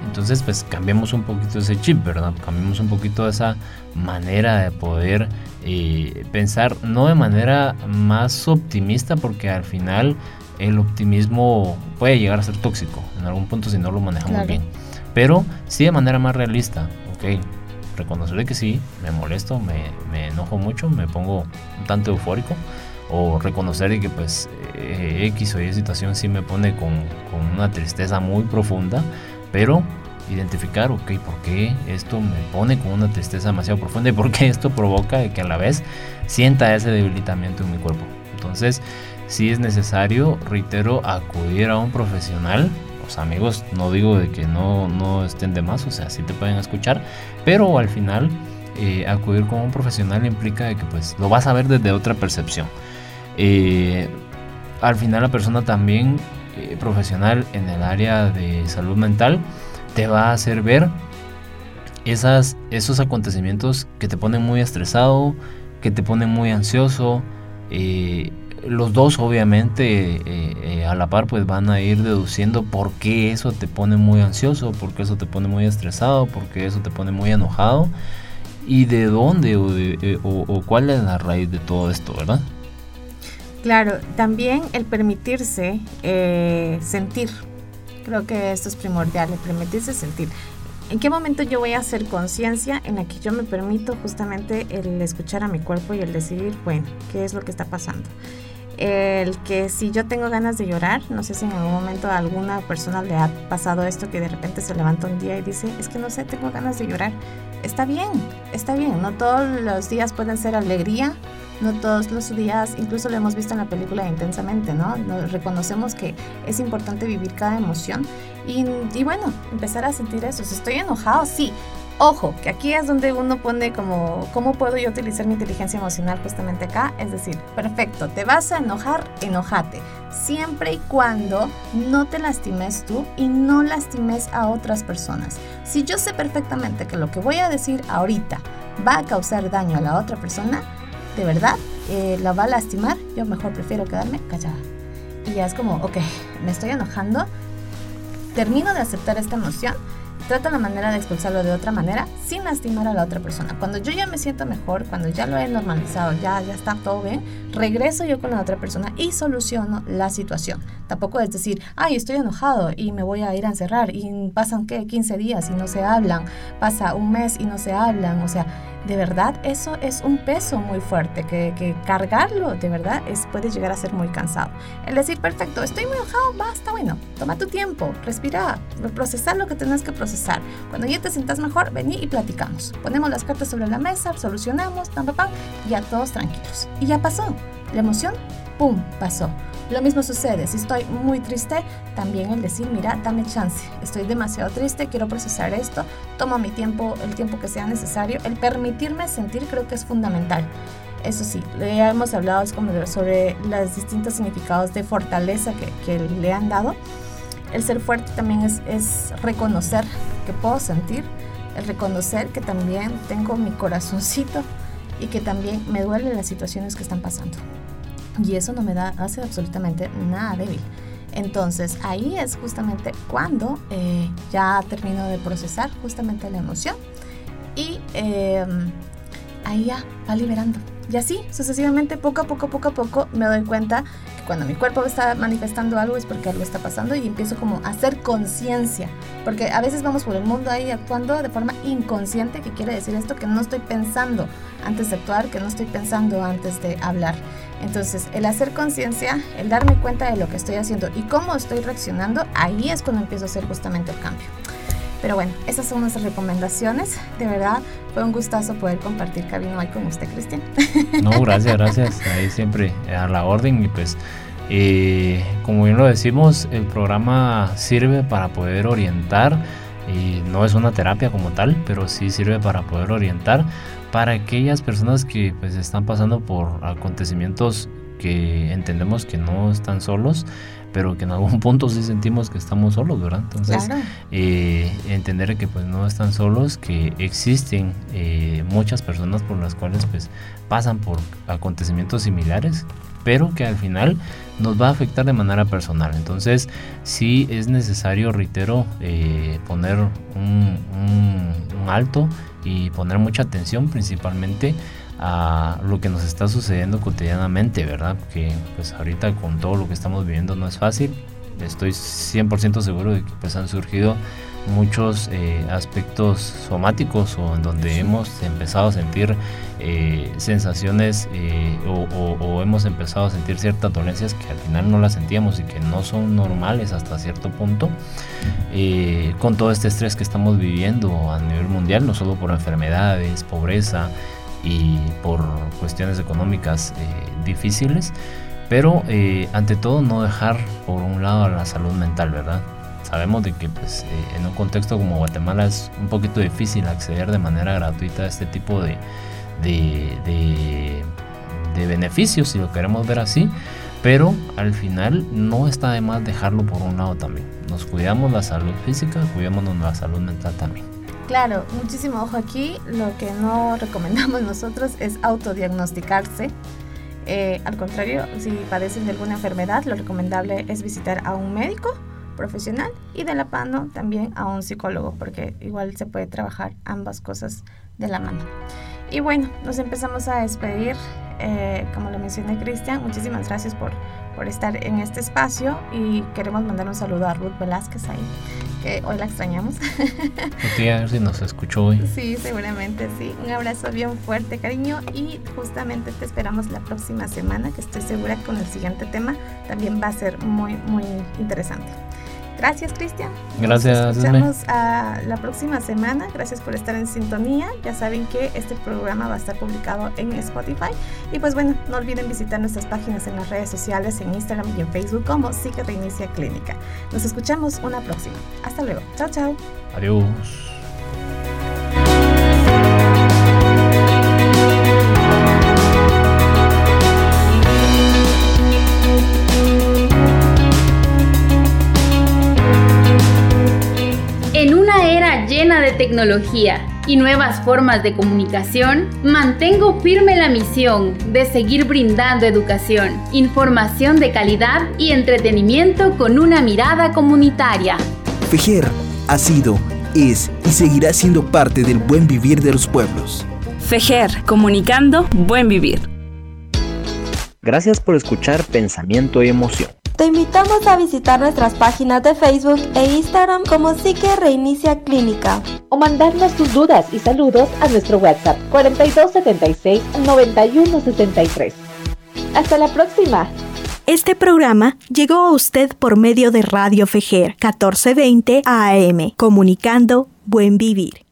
entonces, pues cambiemos un poquito ese chip, ¿verdad? Cambiemos un poquito esa manera de poder eh, pensar, no de manera más optimista, porque al final el optimismo puede llegar a ser tóxico en algún punto si no lo manejamos bien. Pero sí de manera más realista, ok. Reconocerle que sí, me molesto, me, enojo mucho, me pongo un tanto eufórico o reconocer que pues eh, X o Y situación sí me pone con, con una tristeza muy profunda pero identificar, ok, ¿por qué esto me pone con una tristeza demasiado profunda y por qué esto provoca que a la vez sienta ese debilitamiento en mi cuerpo? Entonces, si es necesario, reitero, acudir a un profesional. Los amigos, no digo de que no, no estén de más, o sea, sí te pueden escuchar, pero al final eh, acudir con un profesional implica de que pues lo vas a ver desde otra percepción. Eh, al final la persona también eh, profesional en el área de salud mental te va a hacer ver esas, esos acontecimientos que te ponen muy estresado, que te ponen muy ansioso. Eh, los dos obviamente eh, a la par pues van a ir deduciendo por qué eso te pone muy ansioso, por qué eso te pone muy estresado, por qué eso te pone muy enojado y de dónde o, o cuál es la raíz de todo esto, ¿verdad? Claro, también el permitirse eh, sentir. Creo que esto es primordial, el permitirse sentir. ¿En qué momento yo voy a hacer conciencia en la que yo me permito justamente el escuchar a mi cuerpo y el decidir, bueno, qué es lo que está pasando? El que si yo tengo ganas de llorar, no sé si en algún momento a alguna persona le ha pasado esto que de repente se levanta un día y dice, es que no sé, tengo ganas de llorar. Está bien, está bien, no todos los días pueden ser alegría, no todos los días, incluso lo hemos visto en la película intensamente, ¿no? Reconocemos que es importante vivir cada emoción y, bueno, empezar a sentir eso. Estoy enojado, sí, Ojo, que aquí es donde uno pone como, ¿cómo puedo yo utilizar mi inteligencia emocional justamente acá? Es decir, perfecto, te vas a enojar, enojate, siempre y cuando no te lastimes tú y no lastimes a otras personas. Si yo sé perfectamente que lo que voy a decir ahorita va a causar daño a la otra persona, de verdad, eh, la va a lastimar, yo mejor prefiero quedarme callada. Y ya es como, ok, me estoy enojando, termino de aceptar esta emoción trata la manera de expulsarlo de otra manera sin lastimar a la otra persona. Cuando yo ya me siento mejor, cuando ya lo he normalizado, ya, ya está todo bien, regreso yo con la otra persona y soluciono la situación. Tampoco es decir, ay, estoy enojado y me voy a ir a encerrar y pasan, ¿qué? 15 días y no se hablan, pasa un mes y no se hablan, o sea, de verdad eso es un peso muy fuerte, que, que, cargarlo de verdad es, puede llegar a ser muy cansado. El decir, perfecto, estoy muy enojado, basta, bueno, toma tu tiempo, respira, procesar lo que tengas que procesar. Cuando ya te sientas mejor, vení y platicamos. Ponemos las cartas sobre la mesa, solucionamos, pam, pam, pam, ya todos tranquilos. Y ya pasó. La emoción, ¡pum!, pasó. Lo mismo sucede, si estoy muy triste, también el decir, mira, dame chance, estoy demasiado triste, quiero procesar esto, tomo mi tiempo, el tiempo que sea necesario, el permitirme sentir creo que es fundamental. Eso sí, ya hemos hablado sobre los distintos significados de fortaleza que, que le han dado. El ser fuerte también es, es reconocer que puedo sentir, el reconocer que también tengo mi corazoncito y que también me duelen las situaciones que están pasando y eso no me da, hace absolutamente nada débil. Entonces ahí es justamente cuando eh, ya termino de procesar justamente la emoción y em, ahí ya va liberando. Y así, sucesivamente, poco a poco, poco a poco, me doy cuenta que cuando mi cuerpo está manifestando algo es porque algo está pasando y empiezo como a hacer conciencia. Porque a veces vamos por el mundo ahí actuando de forma inconsciente, que quiere decir esto, que no estoy pensando antes de actuar, que no estoy pensando antes de hablar. Entonces, el hacer conciencia, el darme cuenta de lo que estoy haciendo y cómo estoy reaccionando, ahí es cuando empiezo a hacer justamente el cambio. Pero bueno, esas son nuestras recomendaciones. De verdad, fue un gustazo poder compartir cabino hoy con usted, Cristian. No, gracias, gracias. Ahí siempre a la orden y pues... Eh, como bien lo decimos, el programa sirve para poder orientar y no es una terapia como tal, pero sí sirve para poder orientar para aquellas personas que pues están pasando por acontecimientos que entendemos que no están solos, pero que en algún punto sí sentimos que estamos solos, ¿verdad? Entonces, eh, entender que pues no están solos, que existen eh, muchas personas por las cuales pues pasan por acontecimientos similares, pero que al final nos va a afectar de manera personal. Entonces, sí es necesario, reitero, eh, poner un, un alto y poner mucha atención principalmente a lo que nos está sucediendo cotidianamente, ¿verdad? Que pues ahorita con todo lo que estamos viviendo no es fácil. Estoy 100% seguro de que pues han surgido muchos eh, aspectos somáticos o en donde hemos empezado a sentir eh, sensaciones eh, o, hemos empezado a sentir ciertas dolencias que al final no las sentíamos y que no son normales hasta cierto punto con todo este estrés que estamos viviendo a nivel mundial no solo por enfermedades pobreza y por cuestiones económicas difíciles pero ante todo no dejar por un lado la salud mental verdad sabemos de que pues, eh, en un contexto como Guatemala es un poquito difícil acceder de manera gratuita a este tipo de, de, beneficios, si lo queremos ver así, pero al final no está de más dejarlo por un lado también. Nos cuidamos la salud física, cuidamos la salud mental también. Claro, muchísimo ojo aquí. Lo que no recomendamos nosotros es autodiagnosticarse. Eh, al contrario, si padecen de alguna enfermedad, lo recomendable es visitar a un médico profesional y de la mano también a un psicólogo, porque igual se puede trabajar ambas cosas de la mano. Y bueno, nos empezamos a despedir. Eh, como lo mencioné Cristian, muchísimas gracias por, por estar en este espacio y queremos mandar un saludo a Ruth Velázquez ahí, que hoy la extrañamos. Tía, a ver si nos escuchó hoy. Sí, seguramente sí. Un abrazo bien fuerte, cariño, y justamente te esperamos la próxima semana, que estoy segura que con el siguiente tema también va a ser muy, muy interesante. Gracias, Cristian. Gracias. Nos escuchamos a la próxima semana. Gracias por estar en sintonía. Ya saben que este programa va a estar publicado en Spotify. Y pues bueno, no olviden visitar nuestras páginas en las redes sociales, en Instagram y en Facebook como Psique Reinicia Clínica. Nos escuchamos una próxima. Hasta luego. Chao, chao. Adiós. De tecnología y nuevas formas de comunicación, mantengo firme la misión de seguir brindando educación, información de calidad y entretenimiento con una mirada comunitaria. Fejer ha sido, es y seguirá siendo parte del buen vivir de los pueblos. Fejer, comunicando buen vivir. Gracias por escuchar Pensamiento y Emoción. Te invitamos a visitar nuestras páginas de Facebook e Instagram como Psique Reinicia Clínica. O mandarnos tus dudas y saludos a nuestro WhatsApp 4276 9163. Hasta la próxima. Este programa llegó a usted por medio de Radio Fejer 1420 AM, comunicando buen vivir.